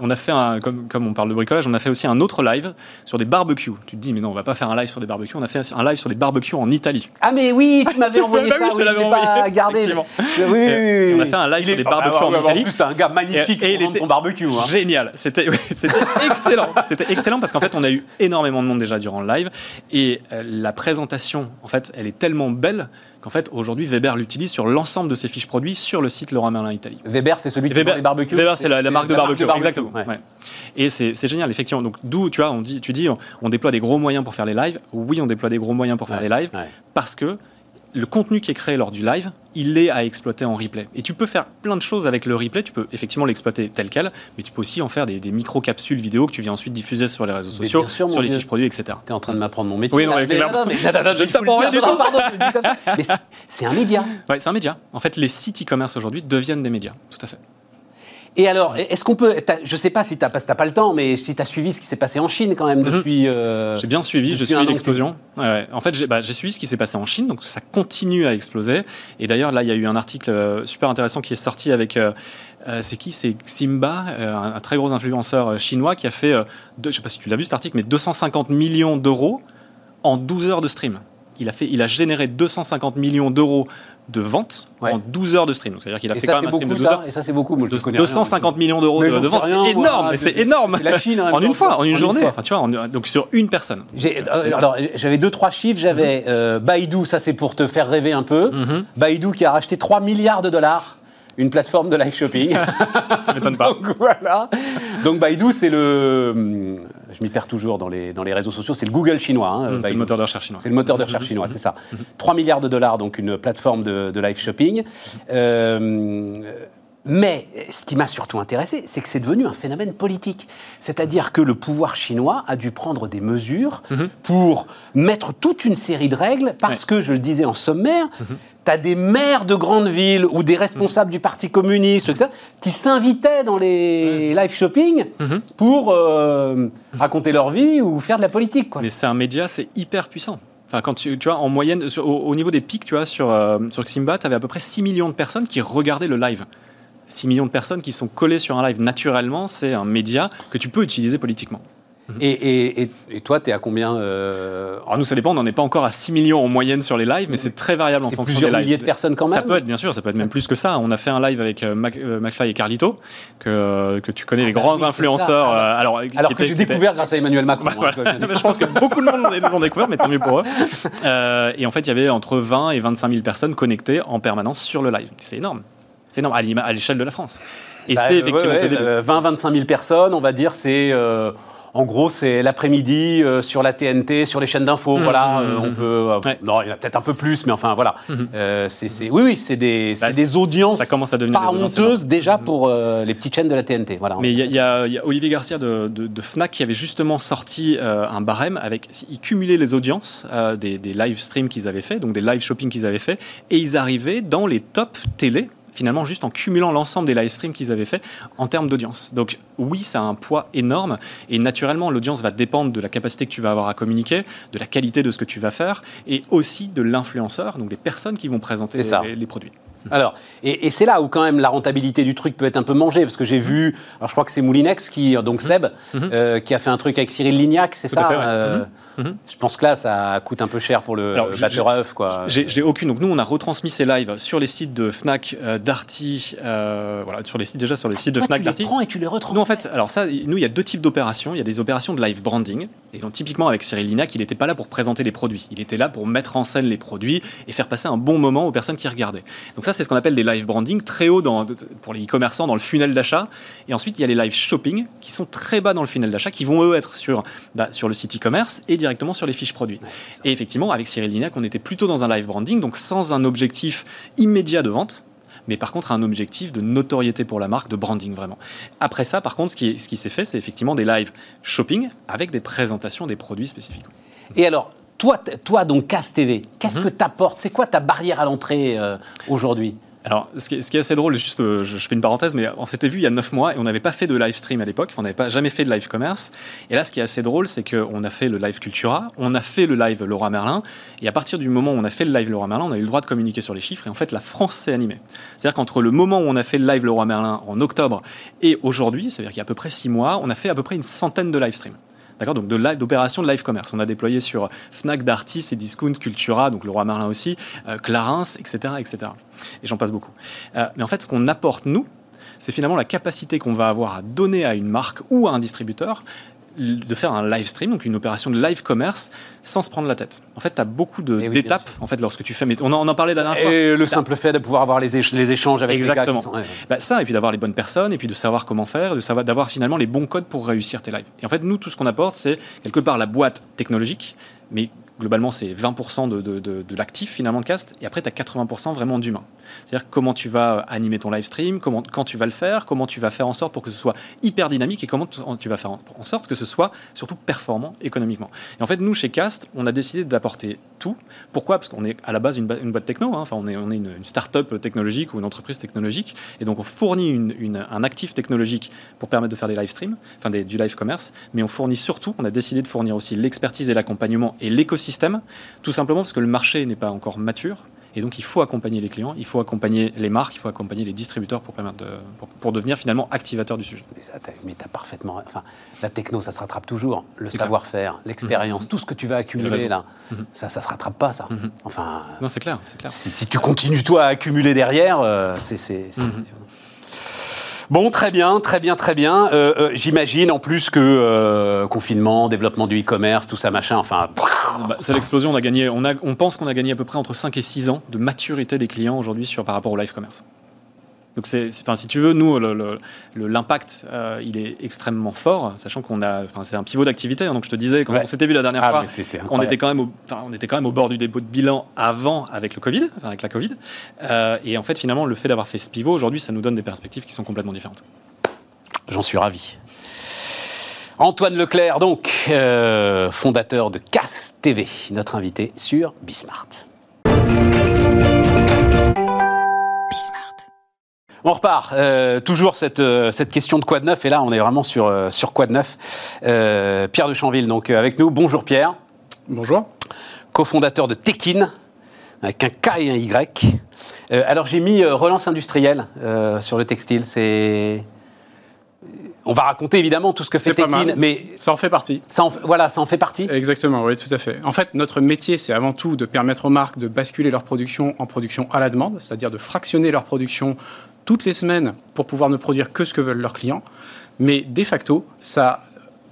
On a fait un, comme, comme, on parle de bricolage, on a fait aussi un autre live sur des barbecues. Tu te dis, mais non, on va pas faire un live sur des barbecues. On a fait un live sur des barbecues en Italie. Ah mais oui, tu m'avais envoyé bah ça. Oui, je te l'avais envoyé. Gardé. Oui, oui, oui, On a fait un live sur des barbecues en Italie. En plus, t'es un gars magnifique et, pour ton barbecue. Hein. Génial. C'était excellent. C'était excellent parce qu'en fait, on a eu énormément de monde déjà durant le live et euh, la présentation, en fait, elle est tellement belle en fait, aujourd'hui, Weber l'utilise sur l'ensemble de ses fiches produits sur le site Leroy Merlin Italie. Weber, c'est celui qui Weber, les barbecues Weber, c'est la, marque de barbecue, exactement. Et c'est génial, effectivement. Donc, d'où, tu vois, on dit, tu dis, on, déploie des gros moyens pour faire les lives. Oui, on déploie des gros moyens pour faire les lives, parce que le contenu qui est créé lors du live, il est à exploiter en replay. Et tu peux faire plein de choses avec le replay. Tu peux effectivement l'exploiter tel quel, mais tu peux aussi en faire des, micro-capsules vidéo que tu viens ensuite diffuser sur les réseaux sociaux, sur les fiches produits, etc. Tu es en train de m'apprendre mon métier. Oui, non, mais, je ne t'apprends rien du tout. Pardon, je dis comme ça. Mais c'est un média. Oui, c'est un média. En fait, les sites e-commerce aujourd'hui deviennent des médias. Tout à fait. Et alors, est-ce qu'on peut. Je ne sais pas si tu n'as pas le temps, mais si tu as suivi ce qui s'est passé en Chine quand même mhm. depuis. Euh, j'ai bien suivi, j'ai suivi l'explosion. En fait, bah, j'ai suivi ce qui s'est passé en Chine, donc ça continue à exploser. Et d'ailleurs, là, il y a eu un article euh, super intéressant qui est sorti avec. Euh, c'est qui? C'est Simba, un, très gros influenceur chinois qui a fait, je ne sais pas si tu l'as vu cet article, mais 250 millions d'euros en 12 heures de stream. Il a, fait, il a généré 250 millions d'euros de vente en 12 heures de stream. C'est-à-dire qu'il a fait quand même un stream de 12 heures. Et ça, c'est beaucoup. Moi, 250 millions d'euros de, vente, c'est énorme. Mais c'est énorme. La Chine, en une fois, en une journée. Enfin, tu vois, donc sur une personne. Euh, alors, j'avais deux, trois chiffres. J'avais mm Baidu, ça c'est pour te faire rêver un peu. Mhm. Baidu qui a racheté 3 milliards de dollars une plateforme de live shopping. Ça m'étonne pas. Donc voilà. Donc Baidu, c'est le. Je m'y perds toujours dans les, dans les réseaux sociaux, c'est le Google chinois. Hein, mmh, c'est le moteur de recherche chinois. C'est le moteur de recherche mmh. chinois, c'est ça. 3 mmh. milliards de dollars, donc une plateforme de, de live shopping. Euh, mais ce qui m'a surtout intéressé, c'est que c'est devenu un phénomène politique. C'est-à-dire que le pouvoir chinois a dû prendre des mesures mhm. pour mettre toute une série de règles, parce que, je le disais en sommaire, mhm. tu as des maires de grandes villes ou des responsables du Parti communiste etc., qui s'invitaient dans les live shopping mhm. pour euh, raconter leur vie ou faire de la politique. Mais c'est un média, c'est hyper puissant. Enfin, quand tu, tu vois, en moyenne, au, niveau des pics, tu vois, sur, euh, sur Ximba, tu avais à peu près 6 millions de personnes qui regardaient le live. 6 millions de personnes qui sont collées sur un live naturellement, c'est un média que tu peux utiliser politiquement. Et, et, et, toi, tu es à combien euh... Alors nous, ça dépend, on n'en est pas encore à 6 millions en moyenne sur les lives, mais c'est très variable en fonction des lives. milliers de personnes quand même Ça peut être, bien sûr, ça peut être même plus que ça. On a fait un live avec euh, euh McFly et Carlito, que, que tu connais, les ah grands influenceurs. Alors alors que j'ai découvert grâce à Emmanuel Macron. Hein, je pense que beaucoup de monde les ont découvert, mais tant mieux pour eux. Et en fait, il y avait entre 20 et 25 000 personnes connectées en permanence sur le live. C'est énorme. C'est énorme, à l'échelle de la France. Et bah, c'est effectivement. 20-25 000 personnes, on va dire, c'est. Euh, en gros, c'est l'après-midi euh, sur la TNT, sur les chaînes d'infos. Mmh, voilà, mmh, euh, on mmh. peut. Non, il y en a peut-être un peu plus, mais enfin voilà. c'est, oui, oui, c'est des, bah, des audiences. Ça commence à devenir pas honteuses déjà pour les petites chaînes de la TNT. Voilà. Mais il y, a Olivier Garcia de, Fnac qui avait justement sorti un barème avec. Il cumulait les audiences des, des live streams qu'ils avaient fait, donc des live shopping qu'ils avaient fait, et ils arrivaient dans les top télé finalement juste en cumulant l'ensemble des live streams qu'ils avaient fait en termes d'audience. Donc oui, ça a un poids énorme et naturellement l'audience va dépendre de la capacité que tu vas avoir à communiquer, de la qualité de ce que tu vas faire et aussi de l'influenceur, donc des personnes qui vont présenter les, les produits. Alors, et, c'est là où quand même la rentabilité du truc peut être un peu mangée, parce que j'ai vu, alors je crois que c'est Moulinex qui, donc mhm. Seb, mhm. Euh, qui a fait un truc avec Cyril Lignac, c'est ça euh, mhm. Je pense que là, ça coûte un peu cher pour le batteur quoi. J'ai aucune. Donc nous, on a retransmis ces lives sur les sites de Fnac, euh, Darty, voilà, sur les sites déjà sur les sites de Fnac, Darty. Tu les prends et tu les retransmets. Nous, en fait, alors ça, nous, il y a deux types d'opérations. Il y a des opérations de live branding, et donc typiquement avec Cyril Lignac, il n'était pas là pour présenter les produits. Il était là pour mettre en scène les produits et faire passer un bon moment aux personnes qui regardaient. Donc ça, c'est ce qu'on appelle des live branding très haut dans, pour les e-commerçants dans le funnel d'achat. Et ensuite, il y a les live shopping qui sont très bas dans le funnel d'achat, qui vont eux être sur, bah, sur le site e-commerce et directement sur les fiches produits. et effectivement, avec Cyril Lignac, on était plutôt dans un live branding, donc sans un objectif immédiat de vente mais par contre un objectif de notoriété pour la marque, de branding vraiment. Après ça, par contre, ce qui, ce qui s'est fait, c'est effectivement des live shopping avec des présentations des produits spécifiques. Et alors, toi, toi donc Casse TV, qu'est-ce mhm. que tu apportes C'est quoi ta barrière à l'entrée euh, aujourd'hui? Alors, ce qui, est, assez drôle, juste, euh, je, fais une parenthèse, mais on s'était vu il y a 9 mois et on n'avait pas fait de live stream à l'époque, on n'avait pas jamais fait de live commerce. Et là, ce qui est assez drôle, c'est qu'on a fait le live Cultura, on a fait le live Laura Merlin, et à partir du moment où on a fait le live Laura Merlin, on a eu le droit de communiquer sur les chiffres, et en fait, la France s'est animée. C'est-à-dire qu'entre le moment où on a fait le live Laura Merlin en octobre et aujourd'hui, c'est-à-dire qu'il y a à peu près 6 mois, on a fait à peu près une centaine de live streams. D'accord Donc d'opérations de, live commerce. On a déployé sur Fnac, Darty, et Discount, Cultura, donc le Roi Merlin aussi, euh, Clarins, etc., etc. Et j'en passe beaucoup. Euh, mais en fait, ce qu'on apporte, nous, c'est finalement la capacité qu'on va avoir à donner à une marque ou à un distributeur de faire un live stream, donc une opération de live commerce, sans se prendre la tête. En fait, tu as beaucoup eh d'étapes en fait, lorsque tu fais. Mais on, en, on en parlait la dernière fois. Et le simple fait de pouvoir avoir les, les échanges avec Exactement. les gars. Bah, ça, et puis d'avoir les bonnes personnes, et puis de savoir comment faire, de savoir d'avoir finalement les bons codes pour réussir tes lives. Et en fait, nous, tout ce qu'on apporte, c'est quelque part la boîte technologique, mais globalement, c'est 20% de, de, de, de l'actif finalement de cast, et après, tu as 80% vraiment d'humain. C'est-à-dire comment tu vas animer ton live stream, comment, quand tu vas le faire, comment tu vas faire en sorte pour que ce soit hyper dynamique et comment tu vas faire en sorte que ce soit surtout performant économiquement. Et en fait, nous, chez Cast, on a décidé d'apporter tout. Pourquoi? Parce qu'on est à la base une, boîte techno, hein. enfin, on est, est une, start-up technologique ou une entreprise technologique, et donc on fournit une, un actif technologique pour permettre de faire des live streams, enfin du live commerce, mais on fournit surtout, on a décidé de fournir aussi l'expertise et l'accompagnement et l'écosystème, tout simplement parce que le marché n'est pas encore mature, et donc, il faut accompagner les clients, il faut accompagner les marques, il faut accompagner les distributeurs pour, permettre pour, devenir finalement activateur du sujet. Mais tu as parfaitement. Enfin, la techno, ça se rattrape toujours. Le savoir-faire, l'expérience, mhm. tout ce que tu vas accumuler là, mhm. ça, ça se rattrape pas, ça. Mhm. Enfin. Non, c'est clair, clair. Si, tu continues, toi, à accumuler derrière, euh, c'est. Bon, très bien, très bien, très bien. Euh, euh, j'imagine en plus que euh, confinement, développement du e-commerce, tout ça, machin, enfin. Bah, c'est l'explosion. On a gagné. On, pense qu'on a gagné à peu près entre 5 et 6 ans de maturité des clients aujourd'hui par rapport au live commerce. Donc, c'est, enfin, si tu veux, nous, l'impact, euh, il est extrêmement fort, sachant qu'on a, enfin, c'est un pivot d'activité. Hein. donc, je te disais, quand on s'était vu la dernière ah, fois, on était quand même, au, on était quand même au bord du dépôt de bilan avant avec le Covid, avec la Covid. Euh, et en fait, finalement, le fait d'avoir fait ce pivot aujourd'hui, ça nous donne des perspectives qui sont complètement différentes. J'en suis ravi. Antoine Leclerc, donc, euh, fondateur de CAS TV, notre invité sur Bismart. On repart. Euh, toujours cette, euh, cette question de quoi de neuf. Et là, on est vraiment sur, euh, sur quoi de neuf. Pierre de Chanville, donc avec nous. Bonjour Pierre. Bonjour. Cofondateur de Tekin, avec un K et un Y. alors j'ai mis relance industrielle sur le textile. C'est on va raconter évidemment tout ce que fait Tekin, mais ça en fait partie. Ça voilà, ça en fait partie. Exactement, oui, tout à fait. En fait, notre métier, c'est avant tout de permettre aux marques de basculer leur production en production à la demande, c'est-à-dire de fractionner leur production toutes les semaines pour pouvoir ne produire que ce que veulent leurs clients. Mais de facto, ça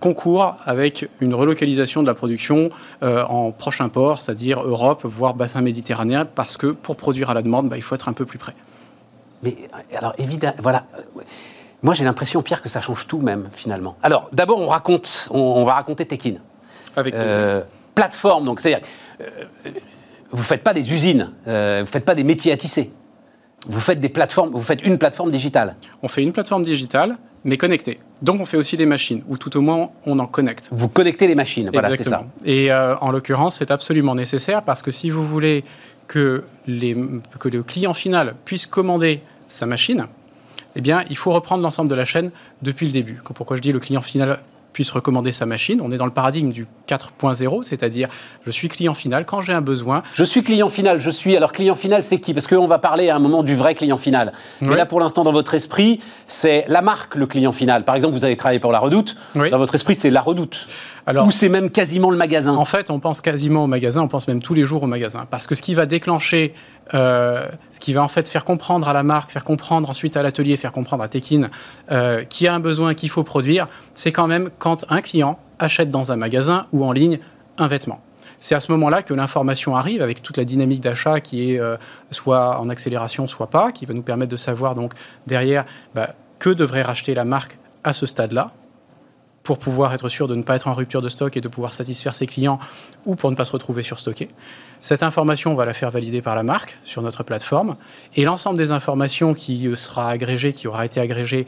concourt avec une relocalisation de la production euh, en prochain port, c'est-à-dire Europe, voire bassin méditerranéen, parce que pour produire à la demande, bah, il faut être un peu plus près. Mais alors évidemment, voilà. Moi, j'ai l'impression, Pierre, que ça change tout même, finalement. Alors, d'abord, on raconte, on, va raconter Tekin. Avec euh, plateforme, donc c'est-à-dire, euh, vous ne faites pas des usines, vous ne faites pas des métiers à tisser. Vous faites des plateformes, vous faites une plateforme digitale. On fait une plateforme digitale, mais connectée. Donc on fait aussi des machines, ou tout au moins on en connecte. Vous connectez les machines, voilà, c'est ça. Et euh, en l'occurrence, c'est absolument nécessaire parce que si vous voulez que, les, que le client final puisse commander sa machine, eh bien, il faut reprendre l'ensemble de la chaîne depuis le début. Pourquoi je dis le client final puisse recommander sa machine. On est dans le paradigme du 4.0, c'est-à-dire je suis client final quand j'ai un besoin. Je suis client final, je suis. Alors client final, c'est qui? Parce qu'on va parler à un moment du vrai client final. Mais là, pour l'instant, dans votre esprit, c'est la marque le client final. Par exemple, vous avez travaillé pour la Redoute. Dans votre esprit, c'est la Redoute. Alors, Ou c'est même quasiment le magasin En fait, on pense quasiment au magasin, on pense même tous les jours au magasin. Parce que ce qui va déclencher, euh, ce qui va en fait faire comprendre à la marque, faire comprendre ensuite à l'atelier, faire comprendre à Tekin euh, qu'il y a un besoin qu'il faut produire, c'est quand même quand un client achète dans un magasin ou en ligne un vêtement. C'est à ce moment-là que l'information arrive avec toute la dynamique d'achat qui est euh, soit en accélération, soit pas, qui va nous permettre de savoir donc derrière bah, que devrait racheter la marque à ce stade-là pour pouvoir être sûr de ne pas être en rupture de stock et de pouvoir satisfaire ses clients ou pour ne pas se retrouver surstocké. Cette information, on va la faire valider par la marque sur notre plateforme et l'ensemble des informations qui sera agrégée, qui aura été agrégée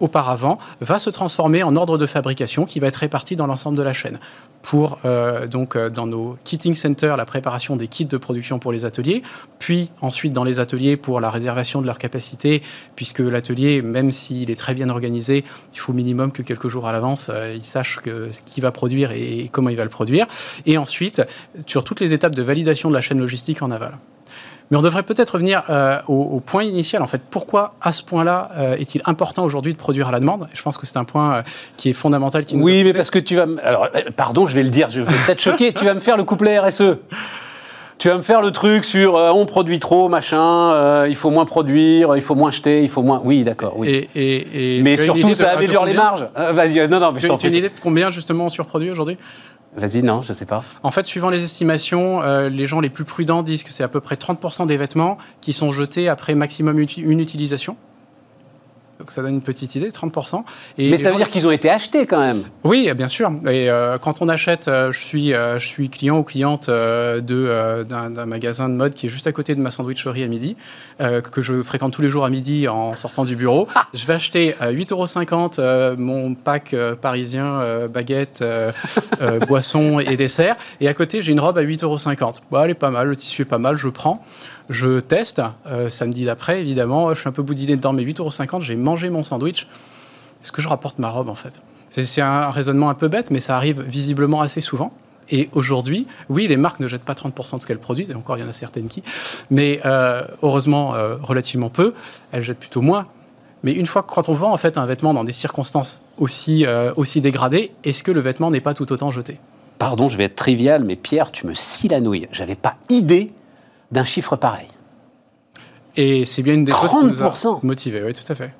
auparavant va se transformer en ordre de fabrication qui va être réparti dans l'ensemble de la chaîne. Pour euh, donc euh, dans nos kitting centers la préparation des kits de production pour les ateliers, puis ensuite dans les ateliers pour la réservation de leur capacité, puisque l'atelier, même s'il est très bien organisé, il faut au minimum que quelques jours à l'avance, euh, il sache ce qu'il va produire et comment il va le produire. Et ensuite sur toutes les étapes de validation de la chaîne logistique en aval. Mais on devrait peut-être revenir euh, au, point initial, en fait. Pourquoi, à ce point-là, euh, est-il important aujourd'hui de produire à la demande? Je pense que c'est un point euh, qui est fondamental. Qui oui, mais parce que tu vas... Alors, pardon, je vais le dire, je vais peut-être choquer. tu vas me faire le couplet RSE. Tu vas me faire le truc sur on produit trop, machin, il faut moins produire, il faut moins jeter, il faut moins. Oui, d'accord. Oui. Et, mais surtout, ça améliore les marges. Vas-y, non, non, mais je t'en Tu as une idée de combien justement on surproduit aujourd'hui? Vas-y, non, je ne sais pas. En fait, suivant les estimations, euh, les gens les plus prudents disent que c'est à peu près 30% des vêtements qui sont jetés après maximum une utilisation. Donc ça donne une petite idée, 30%. Et Mais ça veut dire qu'ils ont été achetés quand même. Oui, bien sûr. Et euh, quand on achète, euh, je, suis, euh, je suis client ou cliente de, d'un, magasin de mode qui est juste à côté de ma sandwicherie à midi, que je fréquente tous les jours à midi en sortant du bureau. Ah. Je vais acheter à 8,50 euros mon pack parisien, baguette, boisson et dessert. Et à côté, j'ai une robe à 8,50 euros. Bon, elle est pas mal, le tissu est pas mal, je prends. Je teste, euh, samedi d'après, évidemment, je suis un peu boudinné dedans, mais 8,50€, j'ai mangé mon sandwich. Est-ce que je rapporte ma robe, en fait? C'est un raisonnement un peu bête, mais ça arrive visiblement assez souvent. Et aujourd'hui, oui, les marques ne jettent pas 30% de ce qu'elles produisent, et encore, il y en a certaines qui, mais euh, heureusement, euh, relativement peu, elles jettent plutôt moins. Mais une fois que quand on vend en fait un vêtement dans des circonstances aussi, aussi dégradées, est-ce que le vêtement n'est pas tout autant jeté? Pardon, je vais être trivial, mais Pierre, tu me scies la nouille. J'avais pas idée d'un chiffre pareil. Et c'est bien une des choses qui nous a motivés, oui, tout à fait.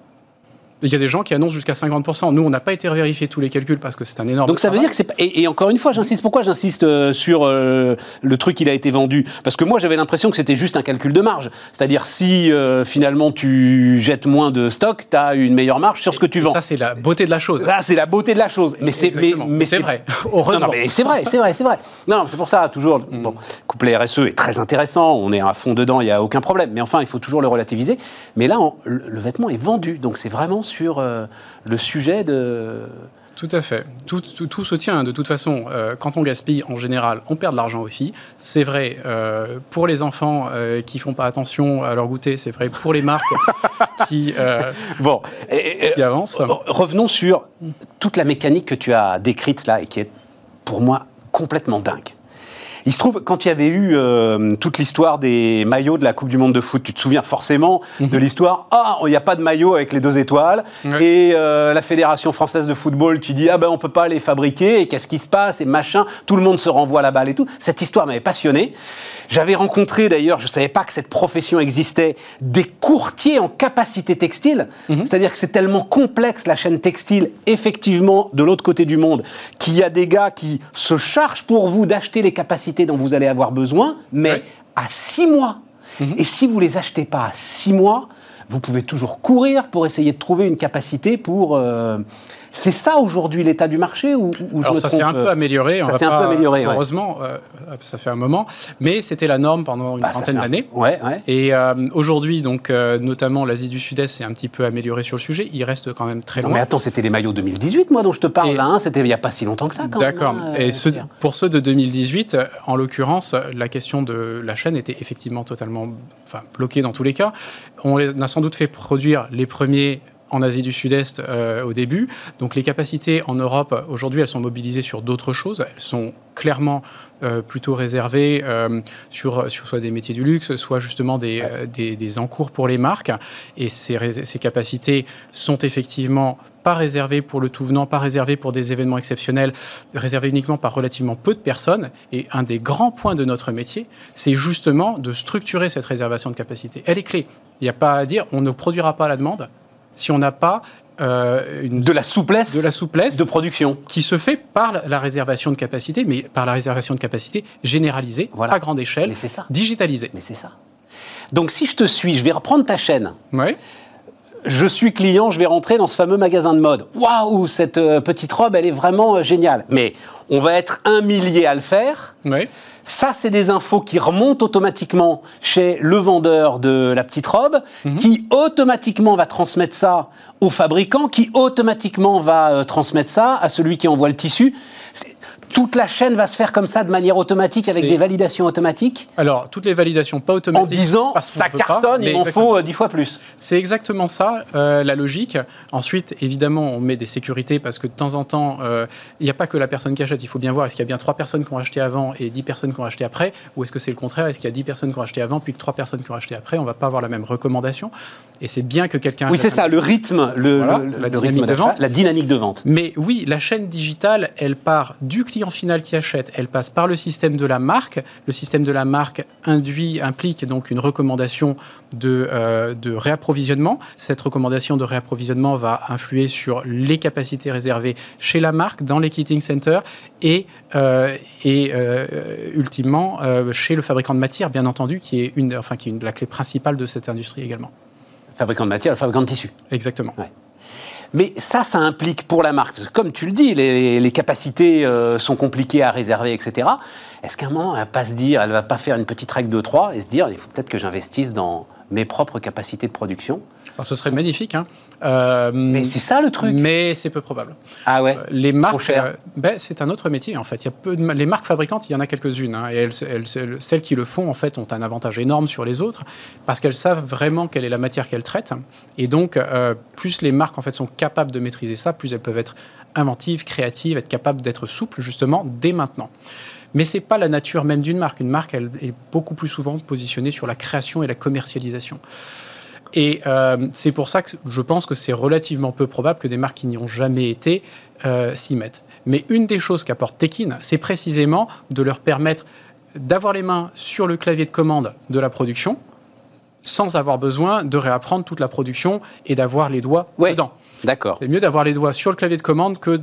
Il y a des gens qui annoncent jusqu'à 50%. Nous, on n'a pas été vérifier tous les calculs parce que c'est un énorme. Donc ça veut dire que c'est. Et, et, encore une fois, j'insiste. Pourquoi j'insiste euh, sur euh, le truc qui a été vendu? Parce que moi, j'avais l'impression que c'était juste un calcul de marge. C'est-à-dire, si euh, finalement tu jettes moins de stock, tu as une meilleure marge sur ce que tu vends. ça, c'est la beauté de la chose. Ça, c'est la beauté de la chose. Mais c'est. Mais, mais c'est vrai. Heureusement. c'est vrai, c'est vrai, c'est vrai. Non, c'est pour ça, toujours. Mm. Bon, couplet RSE est très intéressant. On est à fond dedans, il n'y a aucun problème. Mais enfin, il faut toujours le relativiser. Mais là, le, vêtement est vendu. Donc c'est vraiment sur le sujet de... Tout à fait. Tout, tout, se tient. De toute façon, euh, quand on gaspille, en général, on perd de l'argent aussi. C'est vrai euh, pour les enfants euh, qui font pas attention à leur goûter. C'est vrai pour les marques qui, bon, qui avancent. Revenons sur toute la mécanique que tu as décrite là et qui est, pour moi, complètement dingue. Il se trouve, quand il y avait eu euh, toute l'histoire des maillots de la Coupe du Monde de foot, tu te souviens forcément mhm. de l'histoire Ah, il n'y a pas de maillot avec les deux étoiles. Et euh, la Fédération française de football, tu dis Ah ben on peut pas les fabriquer, et qu'est-ce qui se passe, et machin. Tout le monde se renvoie la balle et tout. Cette histoire m'avait passionné. J'avais rencontré d'ailleurs, je ne savais pas que cette profession existait, des courtiers en capacité textile. Mhm. C'est-à-dire que c'est tellement complexe la chaîne textile, effectivement, de l'autre côté du monde, qu'il y a des gars qui se chargent pour vous d'acheter les capacités dont vous allez avoir besoin, mais à six mois. Mhm. Et si vous les achetez pas à six mois, vous pouvez toujours courir pour essayer de trouver une capacité pour. Euh, C'est ça aujourd'hui l'état du marché ou, Alors ça s'est un peu amélioré. Ça s'est un peu amélioré. Heureusement, euh, ça fait un moment, mais c'était la norme pendant une bah, trentaine d'années. Ouais, ouais. Et euh, aujourd'hui, donc euh, notamment l'Asie du Sud-Est s'est un petit peu amélioré sur le sujet. Il reste quand même très loin. mais attends, c'était les maillots 2018, moi dont je te parle là. Hein. c'était il n'y a pas si longtemps que ça. D'accord. Hein, et pour ceux de 2018, en l'occurrence, la question de la chaîne était effectivement totalement, enfin, bloquée dans tous les cas. On a sans doute fait produire les premiers en Asie du Sud-Est euh, au début. Donc les capacités en Europe, aujourd'hui, elles sont mobilisées sur d'autres choses. Elles sont clairement euh, plutôt réservées euh, sur, sur, soit des métiers du luxe, soit justement des, des, encours pour les marques. Et ces, ces, capacités sont effectivement pas réservées pour le tout venant, pas réservées pour des événements exceptionnels, réservées uniquement par relativement peu de personnes. Et un des grands points de notre métier, c'est justement de structurer cette réservation de capacité. Elle est clé. Il n'y a pas à dire on ne produira pas la demande si on n'a pas euh, une, de la souplesse, de la souplesse de production qui se fait par la réservation de capacité, mais par la réservation de capacité généralisée à grande échelle, ça. digitalisée. Mais c'est ça. Donc si je te suis, je vais reprendre ta chaîne. Oui. Je suis client, je vais rentrer dans ce fameux magasin de mode. Waouh, cette euh, petite robe, elle est vraiment euh, géniale. Mais on va être un millier à le faire. Oui. Ça, c'est des infos qui remontent automatiquement chez le vendeur de la petite robe, mhm. qui automatiquement va transmettre ça au fabricant, qui automatiquement va euh, transmettre ça à celui qui envoie le tissu toute la chaîne va se faire comme ça de manière automatique avec des validations automatiques Alors, toutes les validations pas automatiques. En disant, ça cartonne, il m'en faut euh, dix fois plus. C'est exactement ça, euh, la logique. Ensuite, évidemment, on met des sécurités parce que de temps en temps, euh, il n'y a pas que la personne qui achète. Il faut bien voir, est-ce qu'il y a bien trois personnes qui ont acheté avant et dix personnes qui ont acheté après Ou est-ce que c'est le contraire Est-ce qu'il y a dix personnes qui ont acheté avant puis que trois personnes qui ont acheté après On ne va pas avoir la même recommandation. Et c'est bien que quelqu'un. Oui, c'est ça, le rythme, le, la dynamique de vente. La dynamique de vente. Mais oui, la chaîne digitale, elle part du client final qui achète, elle passe par le système de la marque. Le système de la marque induit, implique donc une recommandation de, euh, de réapprovisionnement. Cette recommandation de réapprovisionnement va influer sur les capacités réservées chez la marque, dans les kitting centers et, euh, et euh, ultimement chez le fabricant de matière, bien entendu, qui est, une, enfin, qui est la clé principale de cette industrie également fabricant de matière, le fabricant de tissu. Exactement. Mais ça, ça implique pour la marque, parce que comme tu le dis, les, capacités euh, sont compliquées à réserver, etc. Est-ce qu'à un moment, elle va pas se dire, elle va pas faire une petite règle de 3 et se dire, il faut peut-être que j'investisse dans mes propres capacités de production? Ce serait magnifique. Hein. Euh, mais c'est ça le truc. Mais c'est peu probable. Ah ouais. Euh, les marques, euh, ben, c'est un autre métier en fait. Il y a peu de, les marques fabricantes, il y en a quelques-unes, hein, et elles, celles qui le font en fait ont un avantage énorme sur les autres parce qu'elles savent vraiment quelle est la matière qu'elles traitent. Et donc, plus les marques en fait sont capables de maîtriser ça, plus elles peuvent être inventives, créatives, être capables d'être souples justement dès maintenant. Mais c'est pas la nature même d'une marque. Une marque, elle est beaucoup plus souvent positionnée sur la création et la commercialisation. Et euh, c'est pour ça que je pense que c'est relativement peu probable que des marques qui n'y ont jamais été euh, s'y mettent. Mais une des choses qu'apporte Tekin, c'est précisément de leur permettre d'avoir les mains sur le clavier de commande de la production sans avoir besoin de réapprendre toute la production et d'avoir les doigts dedans. D'accord. C'est mieux d'avoir les doigts sur le clavier de commande que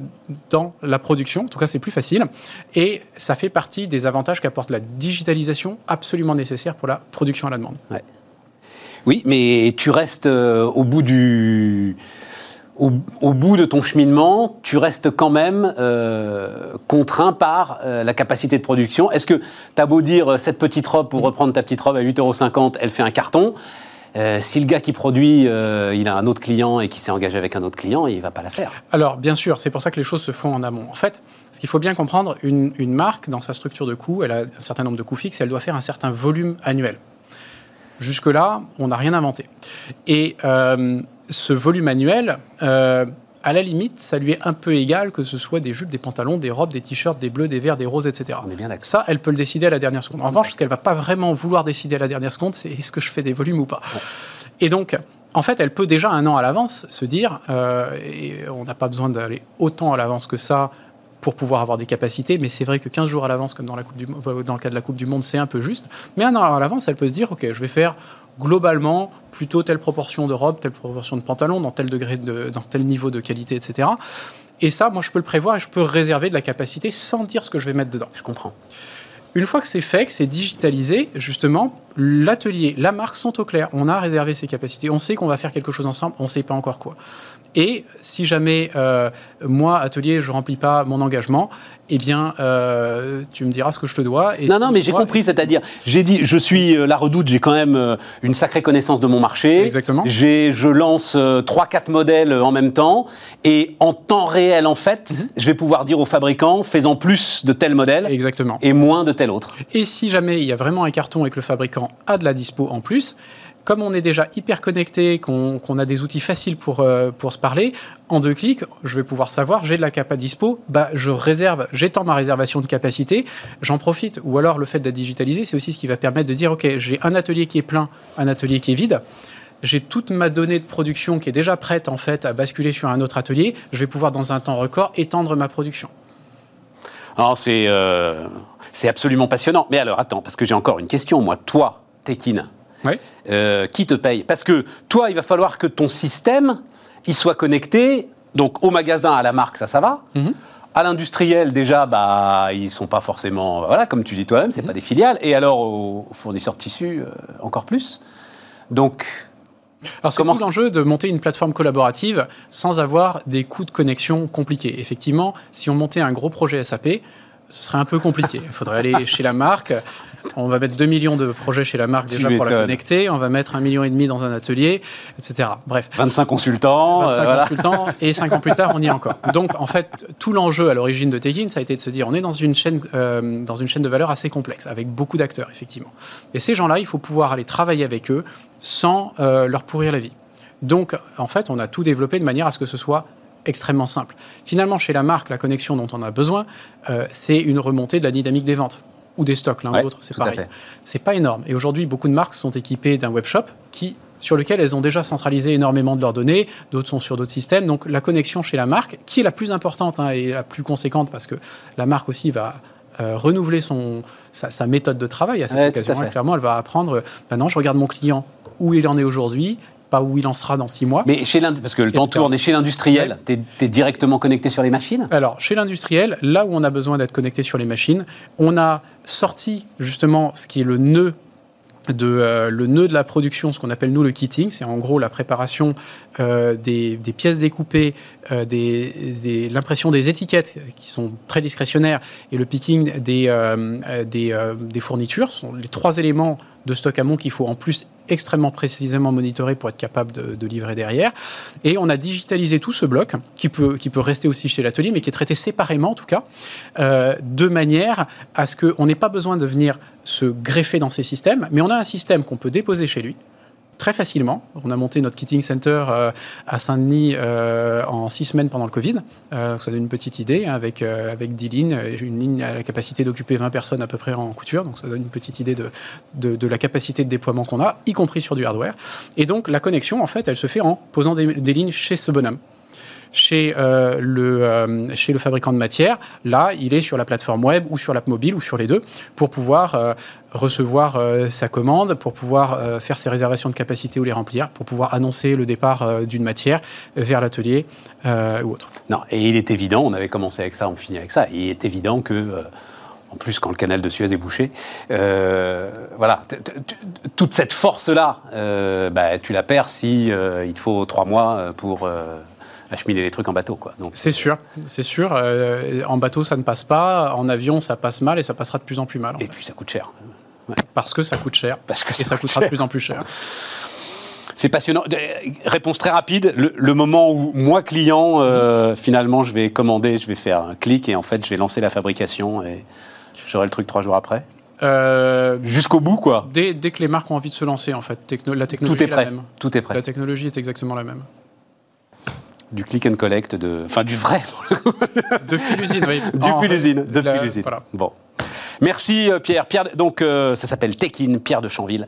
dans la production. En tout cas, c'est plus facile. Et ça fait partie des avantages qu'apporte la digitalisation absolument nécessaire pour la production à la demande. Ouais. Oui, mais tu restes euh, au bout de ton cheminement, tu restes quand même euh, contraint par euh, la capacité de production. Est-ce que tu as beau dire cette petite robe, pour reprendre ta petite robe à 8,50 euros, elle fait un carton si le gars qui produit, il a un autre client et qui s'est engagé avec un autre client, il ne va pas la faire. Alors, bien sûr, c'est pour ça que les choses se font en amont. En fait, ce qu'il faut bien comprendre, une, une marque, dans sa structure de coûts, elle a un certain nombre de coûts fixes, elle doit faire un certain volume annuel. Jusque-là, on n'a rien inventé. Et euh, ce volume annuel, euh, à la limite, ça lui est un peu égal que ce soit des jupes, des pantalons, des robes, des t-shirts, des bleus, des verts, des roses, etc. On est bien Ça, elle peut le décider à la dernière seconde. En revanche, ce qu'elle va pas vraiment vouloir décider à la dernière seconde, c'est est-ce que je fais des volumes ou pas. Et donc, en fait, elle peut déjà un an à l'avance se dire, euh, et on n'a pas besoin d'aller autant à l'avance que ça pour pouvoir avoir des capacités. Mais c'est vrai que 15 jours à l'avance, comme euh, dans le cas de la Coupe du Monde, c'est un peu juste. Mais un an à l'avance, elle peut se dire, OK, je vais faire globalement plutôt telle proportion de robe, telle proportion de pantalon, dans tel, degré de, dans tel niveau de qualité, etc. Et ça, moi, je peux le prévoir et je peux réserver de la capacité sans dire ce que je vais mettre dedans. Je comprends. Une fois que c'est fait, que c'est digitalisé, justement, l'atelier, la marque sont au clair. On a réservé ses capacités. On sait qu'on va faire quelque chose ensemble. On ne sait pas encore quoi. Et si jamais euh, moi, atelier, je remplis pas mon engagement, eh bien, euh, tu me diras ce que je te dois. Et non, non, mais j'ai compris, c'est-à-dire, j'ai dit, je suis euh, la redoute, j'ai quand même une sacrée connaissance de mon marché. Exactement. Je lance trois, 4 quatre modèles en même temps, et en temps réel, en fait, mhm. je vais pouvoir dire aux fabricants, faisant plus de tel modèle, Exactement. et moins de tel autre. Et si jamais il y a vraiment un carton et que le fabricant a de la dispo en plus, comme on est déjà hyper connecté, qu'on a des outils faciles pour, euh, pour se parler, en deux clics, je vais pouvoir savoir, j'ai de la capa dispo, bah, je réserve, j'étends ma réservation de capacité, j'en profite. Ou alors le fait de digitaliser, c'est aussi ce qui va permettre de dire, OK, j'ai un atelier qui est plein, un atelier qui est vide. J'ai toute ma donnée de production qui est déjà prête en fait à basculer sur un autre atelier. Je vais pouvoir dans un temps record étendre ma production. Alors c'est euh, c'est absolument passionnant. Mais alors attends, parce que j'ai encore une question. Moi, toi, Tekin, euh, qui te paye? Parce que toi, il va falloir que ton système, il soit connecté, donc au magasin, à la marque, ça, ça va. Mhm. À l'industriel, déjà, bah, ils sont pas forcément, voilà, comme tu dis toi-même, c'est mhm. pas des filiales. Et alors aux, fournisseurs de tissus, euh, encore plus. Donc, alors c'est tout l'enjeu de monter une plateforme collaborative sans avoir des coûts de connexion compliqués. Effectivement, si on montait un gros projet SAP, ce serait un peu compliqué. Il faudrait aller chez la marque. On va mettre 2 millions de projets chez la marque déjà pour la connecter. On va mettre un million et demi dans un atelier, etc. Bref. 25 consultants. 25 euh, consultants. Et 5 ans plus tard, on y est encore. Donc, en fait, tout l'enjeu à l'origine de Tekin, ça a été de se dire, on est dans une chaîne, euh, dans une chaîne de valeur assez complexe, avec beaucoup d'acteurs, effectivement. Et ces gens-là, il faut pouvoir aller travailler avec eux sans euh, leur pourrir la vie. Donc, en fait, on a tout développé de manière à ce que ce soit extrêmement simple. Finalement, chez la marque, la connexion dont on a besoin, euh, c'est une remontée de la dynamique des ventes ou des stocks, l'un ou l'autre, c'est pareil. C'est pas énorme. Et aujourd'hui, beaucoup de marques sont équipées d'un webshop qui sur lequel elles ont déjà centralisé énormément de leurs données, d'autres sont sur d'autres systèmes. Donc la connexion chez la marque, qui est la plus importante hein, et la plus conséquente, parce que la marque aussi va euh, renouveler son, sa, méthode de travail à cette occasion. clairement, elle va apprendre, maintenant je regarde mon client, où il en est aujourd'hui, pas où il en sera dans six mois. Mais chez parce que le temps tourne, et chez l'industriel, tu es, directement connecté sur les machines? Alors, chez l'industriel, là où on a besoin d'être connecté sur les machines, on a sorti justement ce qui est le nœud de, euh, le nœud de la production, ce qu'on appelle nous le kitting, c'est en gros la préparation euh, des, pièces découpées, euh, des, l'impression des étiquettes qui sont très discrétionnaires et le picking des, fournitures. Sont les trois éléments de stock amont qu'il faut en plus extrêmement précisément monitorer pour être capable de, livrer derrière. Et on a digitalisé tout ce bloc, qui peut, qui peut rester aussi chez l'atelier, mais qui est traité séparément en tout cas, euh, de manière à ce qu'on n'ait pas besoin de venir se greffer dans ces systèmes, mais on a un système qu'on peut déposer chez lui, très facilement. On a monté notre kitting center euh, à Saint-Denis euh, en six semaines pendant le Covid. Euh, ça donne une petite idée hein, avec, avec 10 lignes. Une ligne a la capacité d'occuper 20 personnes à peu près en couture. Donc ça donne une petite idée de, de, la capacité de déploiement qu'on a, y compris sur du hardware. Et donc la connexion, en fait, elle se fait en posant des lignes chez ce bonhomme chez, le, chez le fabricant de matière. Là, il est sur la plateforme web ou sur l'app mobile ou sur les deux pour pouvoir recevoir euh, sa commande, pour pouvoir euh, faire ses réservations de capacité ou les remplir, pour pouvoir annoncer le départ euh, d'une matière vers l'atelier ou autre. Non, et il est évident, on avait commencé avec ça, on finit avec ça, il est évident que en plus quand le canal de Suez est bouché. voilà, toute cette force-là, bah, tu la perds si il te faut trois mois pour acheminer les trucs en bateau. Quoi. Donc, c'est sûr, c'est sûr. en bateau, ça ne passe pas. En avion, ça passe mal et ça passera de plus en plus mal. et puis, ça coûte cher. Parce que ça coûte cher. Parce que et ça, coûtera de plus en plus cher. C'est passionnant. Réponse très rapide. Le, moment où moi, client, euh, finalement, je vais commander, je vais faire un clic et en fait, je vais lancer la fabrication et j'aurai le truc trois jours après. Euh, Jusqu'au bout, quoi. Dès, que les marques ont envie de se lancer, en fait, la technologie Tout est, prêt. la même. Tout est prêt. La technologie est exactement la même. Du click and collect, de, enfin du vrai. depuis l'usine, oui. Depuis l'usine, depuis l'usine. Voilà. Bon. Merci euh, Pierre. Pierre donc euh, ça s'appelle Tekin, Pierre de Chanville,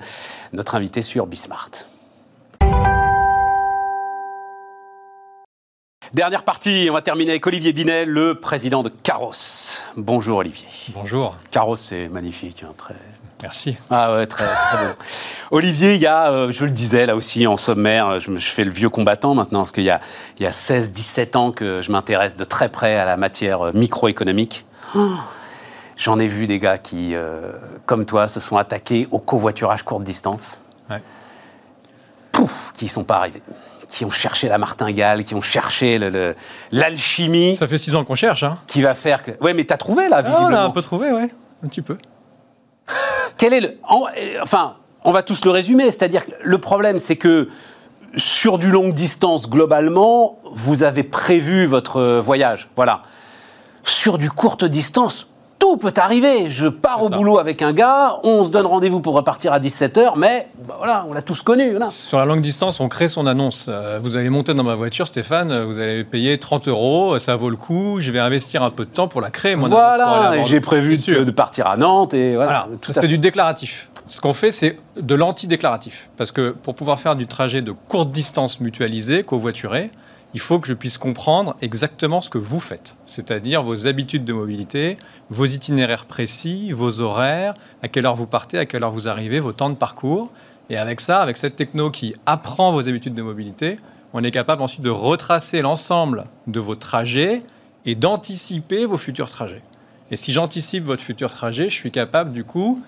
notre invité sur Bismart. Dernière partie, on va terminer avec Olivier Binet, le président de Caros. Bonjour Olivier. Bonjour. Caros, c'est magnifique, hein, très. Merci. Ah ouais, très, très bon. Olivier, il y a, euh, je le disais là aussi en sommaire, je, fais le vieux combattant maintenant, parce qu'il y a, il y a 16-17 ans que je m'intéresse de très près à la matière microéconomique. Oh J'en ai vu des gars qui, euh, comme toi, se sont attaqués au covoiturage courte distance. Ouais. Pouf, qui y sont pas arrivés. Qui ont cherché la martingale, qui ont cherché le- le- l'alchimie Ça fait six ans qu'on cherche. Hein. qui va faire que. Ouais, mais t'as trouvé là, Ah, on visiblement. l'a un peu trouvé, ouais. Un petit peu. Quel est le. euh, enfin, on va tous le résumer. C'est-à-dire que le problème, c'est que sur du longue distance, globalement, vous avez prévu votre euh, voyage. Voilà. Sur du courte distance, tout peut arriver. Je pars au ça. boulot avec un gars, on se donne rendez-vous pour repartir à 17h, mais bah, voilà, on l'a tous connu. voilà. Sur la longue distance, on crée son annonce. Euh, vous allez monter dans ma voiture, Stéphane, euh, vous allez payer 30 euros, ça vaut le coup, je vais investir un peu de temps pour la créer, mon Voilà, j'ai prévu de, de partir à Nantes et voilà. Voilà, c'est du déclaratif. Ce qu'on fait, c'est de l'anti-déclaratif. Parce que pour pouvoir faire du trajet de courte distance mutualisé, covoituré, il faut que je puisse comprendre exactement ce que vous faites. C'est-à-dire vos habitudes de mobilité, vos itinéraires précis, vos horaires, à quelle heure vous partez, à quelle heure vous arrivez, vos temps de parcours. Et avec ça, avec cette techno qui apprend vos habitudes de mobilité, on est capable ensuite de retracer l'ensemble de vos trajets et d'anticiper vos futurs trajets. Et si j'anticipe votre futur trajet, je suis capable du coup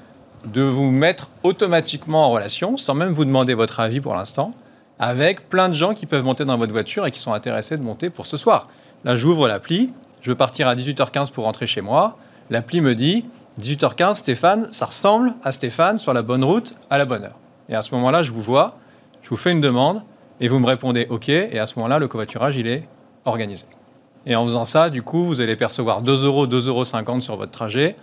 de vous mettre automatiquement en relation, sans même vous demander votre avis pour l'instant, avec plein de gens qui peuvent monter dans votre voiture et qui sont intéressés de monter pour ce soir. Là, j'ouvre l'appli, je veux partir à 18h15 pour rentrer chez moi. L'appli me dit 18h15, Stéphane, ça ressemble à Stéphane sur la bonne route à la bonne heure. Et à ce moment-là, je vous vois, je vous fais une demande et vous me répondez OK. Et à ce moment-là, le covoiturage, il est organisé. Et en faisant ça, du coup, vous allez percevoir 2 euros, 2,50 euros sur votre trajet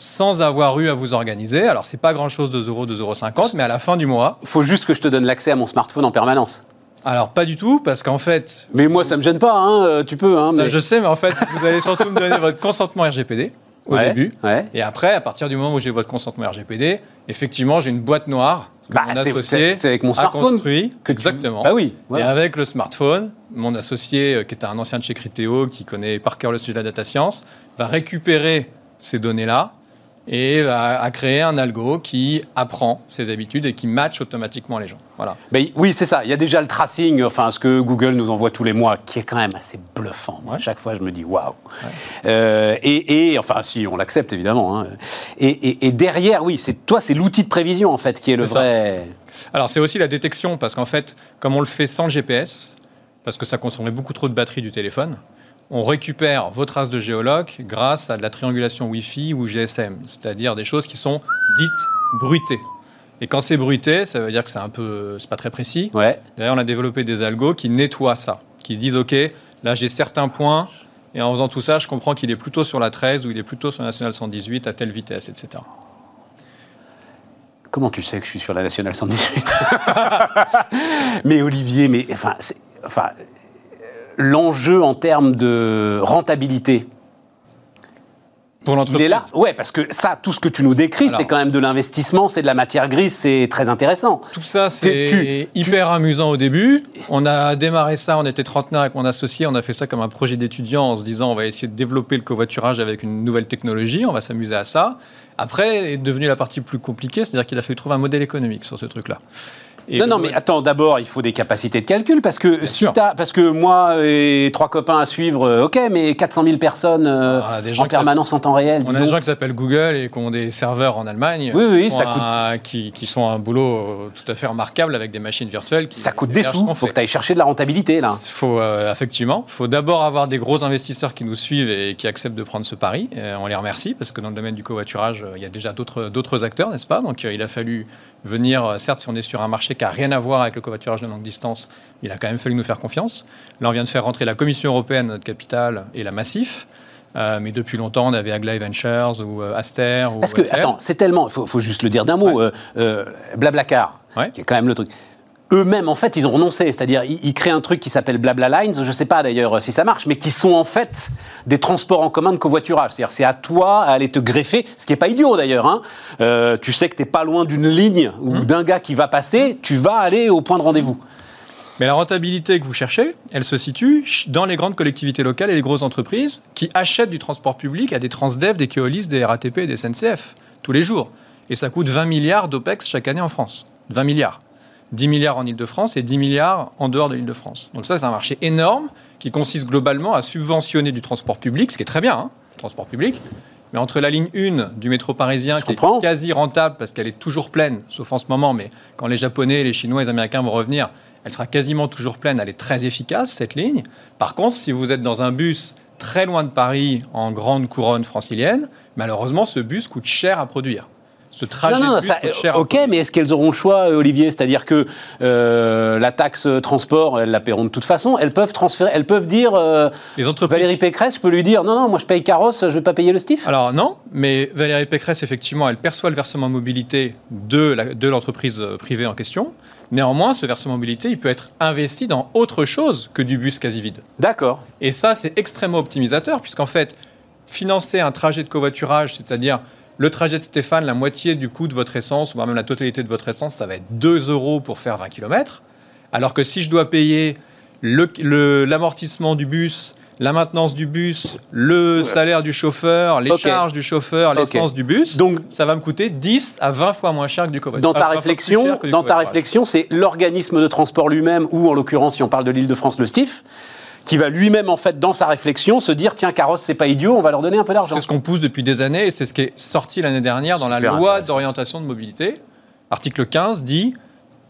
sans avoir eu à vous organiser. Alors, c'est pas grand-chose, 2 euros, 2,50 euros, mais à la fin du mois, Faut juste que je te donne l'accès à mon smartphone en permanence. alors pas du tout, parce qu'en fait, Mais moi, ça me gêne pas, hein, euh, tu peux. Hein, ça, mais... je sais, mais en fait, vous allez surtout me donner votre consentement RGPD au Ouais, début. ouais. Et après, à partir du moment où j'ai votre consentement RGPD, effectivement, j'ai une boîte noire que Bah, mon c'est- associé c'est- c'est avec mon a smartphone construit. que tu- Exactement. Bah oui, Et avec le smartphone, mon associé, euh, qui est un ancien de chez Criteo, qui connaît par cœur le sujet de la data science, va récupérer ces données-là et va à créer un algo qui apprend ses habitudes et qui match automatiquement les gens. Voilà. Ben, oui, c'est ça. Il y a déjà le tracing, enfin ce que Google nous envoie tous les mois, qui est quand même assez bluffant. Moi, Ouais. Chaque fois, je me dis waouh. Euh, et, et, enfin, si on l'accepte évidemment. hein. Et, et- et derrière, oui, c'est toi, c'est l'outil de prévision en fait qui est, le ça. vrai. Alors c'est aussi la détection, parce qu'en fait, comme on le fait sans le GPS, parce que ça consommerait beaucoup trop de batterie du téléphone, on récupère vos traces de géologue grâce à de la triangulation Wi-Fi ou GSM, c'est-à-dire des choses qui sont dites bruitées. Et quand c'est bruité, ça veut dire que c'est un peu, c'est pas très précis. Ouais. D'ailleurs, on a développé des algos qui nettoient ça, qui se disent OK, là j'ai certains points, et en faisant tout ça, je comprends qu'il est plutôt sur la 13 ou il est plutôt sur la nationale 118 à telle vitesse, etc. Comment tu sais que je suis sur la nationale 118 Mais Olivier, mais enfin, enfin, l'enjeu en termes de rentabilité, Pour il l'entreprise. est là. Ouais, parce que ça, tout ce que tu nous décris, Alors. c'est quand même de l'investissement, c'est de la matière grise, c'est très intéressant. Tout ça, c'est Tu- hyper amusant au début. On a démarré ça, on était trentenaire avec mon associé, on a fait ça comme un projet d'étudiant en se disant on va essayer de développer le covoiturage avec une nouvelle technologie, on va s'amuser à ça. Après est devenue la partie plus compliquée, c'est-à-dire qu'il a fallu trouver un modèle économique sur ce truc-là. Et non, non, mais attends, d'abord, il faut des capacités de calcul, parce que, si t'as- parce que moi et trois copains à suivre, euh, ok, mais 400 000 personnes euh, On a des gens en permanence en temps réel. On a des gens qui s'appellent Google et qui ont des serveurs en Allemagne. Oui, oui, qui ça coûte- un- Qui, qui sont un boulot euh, tout à fait remarquable avec des machines virtuelles. Qui, Ça coûte des sous, qu'on faut que tu ailles chercher de la rentabilité, là. Faut, euh, effectivement, il faut d'abord avoir des gros investisseurs qui nous suivent et qui acceptent de prendre ce pari. On les remercie parce que dans le domaine du covoiturage, il y a déjà d'autres d'autres acteurs, n'est-ce pas? Donc il a fallu venir, euh, certes, si on est sur un marché qui n'a rien à voir avec le covoiturage de longue distance, il a quand même fallu nous faire confiance. Là, on vient de faire rentrer la Commission européenne, notre capitale, et la Massif. Euh, mais depuis longtemps, on avait Aglaé Ventures ou euh, Aster. Ou Parce que, FR. attends, c'est tellement, il faut, faut juste le dire d'un mot, euh, Blablacar, Ouais. qui est quand même le truc. Eux-mêmes, en fait, ils ont renoncé. C'est-à-dire, ils, ils créent un truc qui s'appelle Blabla Lines, je ne sais pas d'ailleurs si ça marche, mais qui sont en fait des transports en commun de covoiturage. C'est-à-dire, c'est à toi à aller te greffer, ce qui n'est pas idiot d'ailleurs. hein. Euh, tu sais que tu n'es pas loin d'une ligne ou Mmh. d'un gars qui va passer, tu vas aller au point de rendez-vous. Mais la rentabilité que vous cherchez, elle se situe dans les grandes collectivités locales et les grosses entreprises qui achètent du transport public à des Transdev, des Keolis, des RATP et des SNCF tous les jours. Et ça coûte 20 milliards d'OPEX chaque année en France. 20 milliards. 10 milliards en Ile-de-France et 10 milliards en dehors de l'Île-de-France. Donc ça, c'est un marché énorme qui consiste globalement à subventionner du transport public, ce qui est très bien, hein, le transport public, Mais entre la ligne 1 du métro parisien, qui comprends. est quasi rentable parce qu'elle est toujours pleine, sauf en ce moment, mais quand les Japonais, les Chinois, les Américains vont revenir, elle sera quasiment toujours pleine. Elle est très efficace, cette ligne. Par contre, si vous êtes dans un bus très loin de Paris, en grande couronne francilienne, malheureusement, ce bus coûte cher à produire. Ce trajet Non, non, de bus ça- coûte cher ok, mais est-ce qu'elles auront le choix, euh, Olivier? C'est-à-dire que euh, la taxe euh, transport, elles la paieront de toute façon. Elles peuvent transférer, elles peuvent dire. euh, Les entreprises Valérie Pécresse, je peux lui dire non, non, moi je paye carrosse, je vais pas payer le stiff. Alors non, mais Valérie Pécresse, effectivement, elle perçoit le versement mobilité de l'entreprise privée en question. Néanmoins, ce versement mobilité, il peut être investi dans autre chose que du bus quasi vide. D'accord. Et ça, c'est extrêmement optimisateur, puisqu'en fait, financer un trajet de covoiturage, c'est-à-dire le trajet de Stéphane, la moitié du coût de votre essence, ou même la totalité de votre essence, ça va être 2 euros pour faire 20 km. Alors que si je dois payer le- le- l'amortissement du bus, la maintenance du bus, le salaire du chauffeur, les charges du chauffeur, l'essence du bus, Donc, ça va me coûter 10 à 20 fois moins cher que du covoiturage. dans ta 20 fois plus réflexion, dans ta réflexion, c'est l'organisme de transport lui-même, ou en l'occurrence, si on parle de l'Île-de-France, le stiff, qui va lui-même, en fait, dans sa réflexion, se dire tiens, carrosse, c'est pas idiot, on va leur donner un peu d'argent. C'est ce qu'on pousse depuis des années et c'est ce qui est sorti l'année dernière dans la loi d'orientation de mobilité. Article 15 dit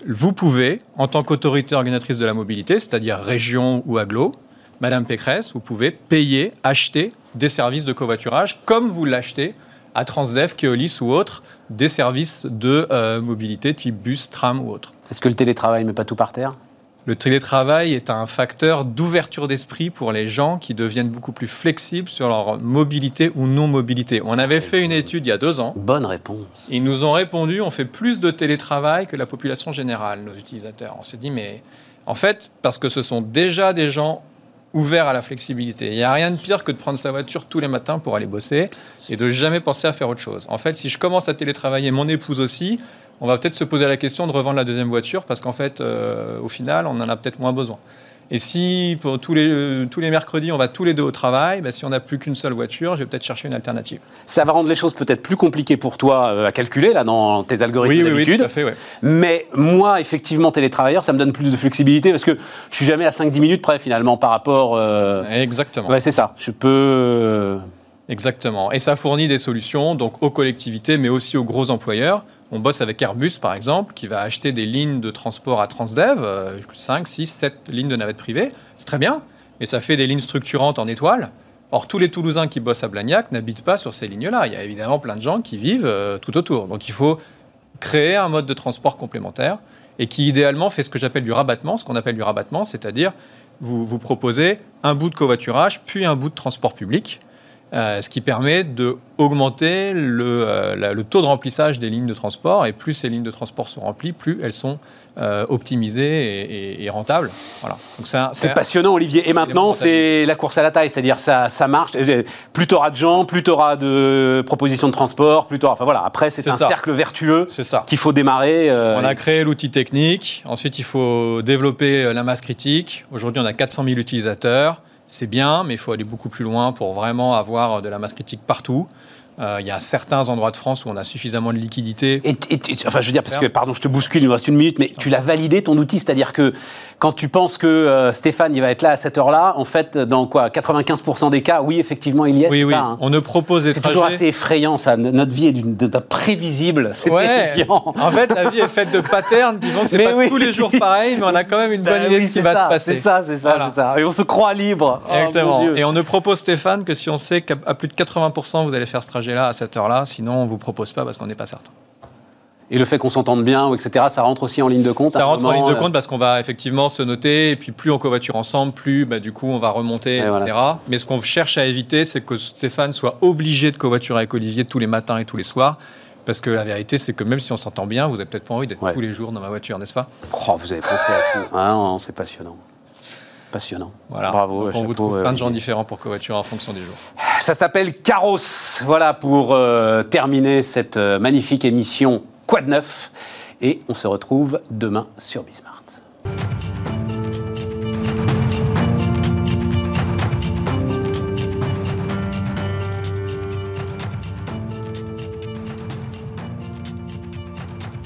vous pouvez, en tant qu'autorité organisatrice de la mobilité, c'est-à-dire région ou aglo, Madame Pécresse, vous pouvez payer, acheter des services de covoiturage comme vous l'achetez à Transdev, Keolis ou autres, des services de euh, mobilité type bus, tram ou autre. Est-ce que le télétravail met pas tout par terre? Le télétravail est un facteur d'ouverture d'esprit pour les gens qui deviennent beaucoup plus flexibles sur leur mobilité ou non-mobilité. On avait fait une étude il y a deux ans. Bonne réponse. Ils nous ont répondu on fait plus de télétravail que la population générale, nos utilisateurs. On s'est dit mais en fait, parce que ce sont déjà des gens ouverts à la flexibilité. Il n'y a rien de pire que de prendre sa voiture tous les matins pour aller bosser et de jamais penser à faire autre chose. En fait, si je commence à télétravailler, mon épouse aussi, on va peut-être se poser la question de revendre la deuxième voiture parce qu'en fait, euh, au final, on en a peut-être moins besoin. Et si pour tous les, euh, tous les mercredis, on va tous les deux au travail, bah, si on n'a plus qu'une seule voiture, je vais peut-être chercher une alternative. Ça va rendre les choses peut-être plus compliquées pour toi euh, à calculer, là, dans tes algorithmes d'habitude. tout à fait, ouais. Mais moi, effectivement, télétravailleur, ça me donne plus de flexibilité parce que je suis jamais à 5-10 minutes près, finalement, par rapport. euh, Exactement. Ouais, c'est ça. Je peux. Exactement. Et ça fournit des solutions donc aux collectivités, mais aussi aux gros employeurs. On bosse avec Airbus, par exemple, qui va acheter des lignes de transport à Transdev, euh, 5, 6, 7 lignes de navettes privées. C'est très bien, mais ça fait des lignes structurantes en étoiles. Or, tous les Toulousains qui bossent à Blagnac n'habitent pas sur ces lignes-là. Il y a évidemment plein de gens qui vivent euh, tout autour. Donc, il faut créer un mode de transport complémentaire et qui, idéalement, fait ce que j'appelle du rabattement. Ce qu'on appelle du rabattement, c'est-à-dire vous, vous proposez un bout de covoiturage, puis un bout de transport public. Euh, ce qui permet d'augmenter le, euh, la- le taux de remplissage des lignes de transport. Et plus ces lignes de transport sont remplies, plus elles sont euh, optimisées et, et- et rentables. Voilà. Donc c'est passionnant, Olivier. Et maintenant, c'est la course à la taille, c'est-à-dire ça, ça marche. Plus tu auras de gens, plus tu auras de propositions de transport, plus t'auras- Enfin voilà, après, c'est un ça. cercle vertueux C'est ça. qu'il faut démarrer. On a créé l'outil technique. Ensuite, il faut développer la masse critique. Aujourd'hui, on a 400 000 utilisateurs. C'est bien, mais il faut aller beaucoup plus loin pour vraiment avoir de la masse critique partout. Euh, il y a certains endroits de France où on a suffisamment de liquidité. Et, et- et- enfin, je veux dire, parce que, pardon, je te bouscule, il nous reste une minute, mais tu l'as validé ton outil, c'est-à-dire que quand tu penses que euh, Stéphane, il va être là à cette heure-là, en fait, dans quoi 95% des cas, oui, effectivement, il y est. Oui, c'est oui. ça, hein. On ne propose des C'est toujours assez effrayant, ça. Notre vie est d'un prévisible. C'est Ouais. effrayant. En fait, la vie est faite de patterns qui font que c'est pas oui. tous les jours pareil, mais on a quand même une bonne Bah idée oui, de ce qui va se passer. C'est ça, c'est ça, Voilà. c'est ça. Et on se croit libre. Oh, Exactement. Dieu. et on ne propose Stéphane que si on sait qu'à plus de 80% vous allez faire ce trajet-là à cette heure-là, sinon on vous propose pas parce qu'on n'est pas certain. Et le fait qu'on s'entende bien, etc., ça rentre aussi en ligne de compte. Ça rentre en ligne de euh, compte parce qu'on va effectivement se noter, et puis plus on covoiture ensemble, plus bah, du coup on va remonter, Et etc. voilà, Mais ce qu'on cherche à éviter, c'est que Stéphane soit obligé de covoiturer avec Olivier tous les matins et tous les soirs. Parce que la vérité, c'est que même si on s'entend bien, vous n'avez peut-être pas envie d'être Ouais. tous les jours dans ma voiture, n'est-ce pas? Oh, vous avez pensé à tout. Ah, non, c'est passionnant. Passionnant. Voilà. Bravo. Donc, on chapeau, vous trouve euh, plein de gens différents pour covoiturer en fonction des jours. Ça s'appelle Caros. Voilà pour euh, terminer cette euh, magnifique émission Quad 9. Et on se retrouve demain sur Bismarck.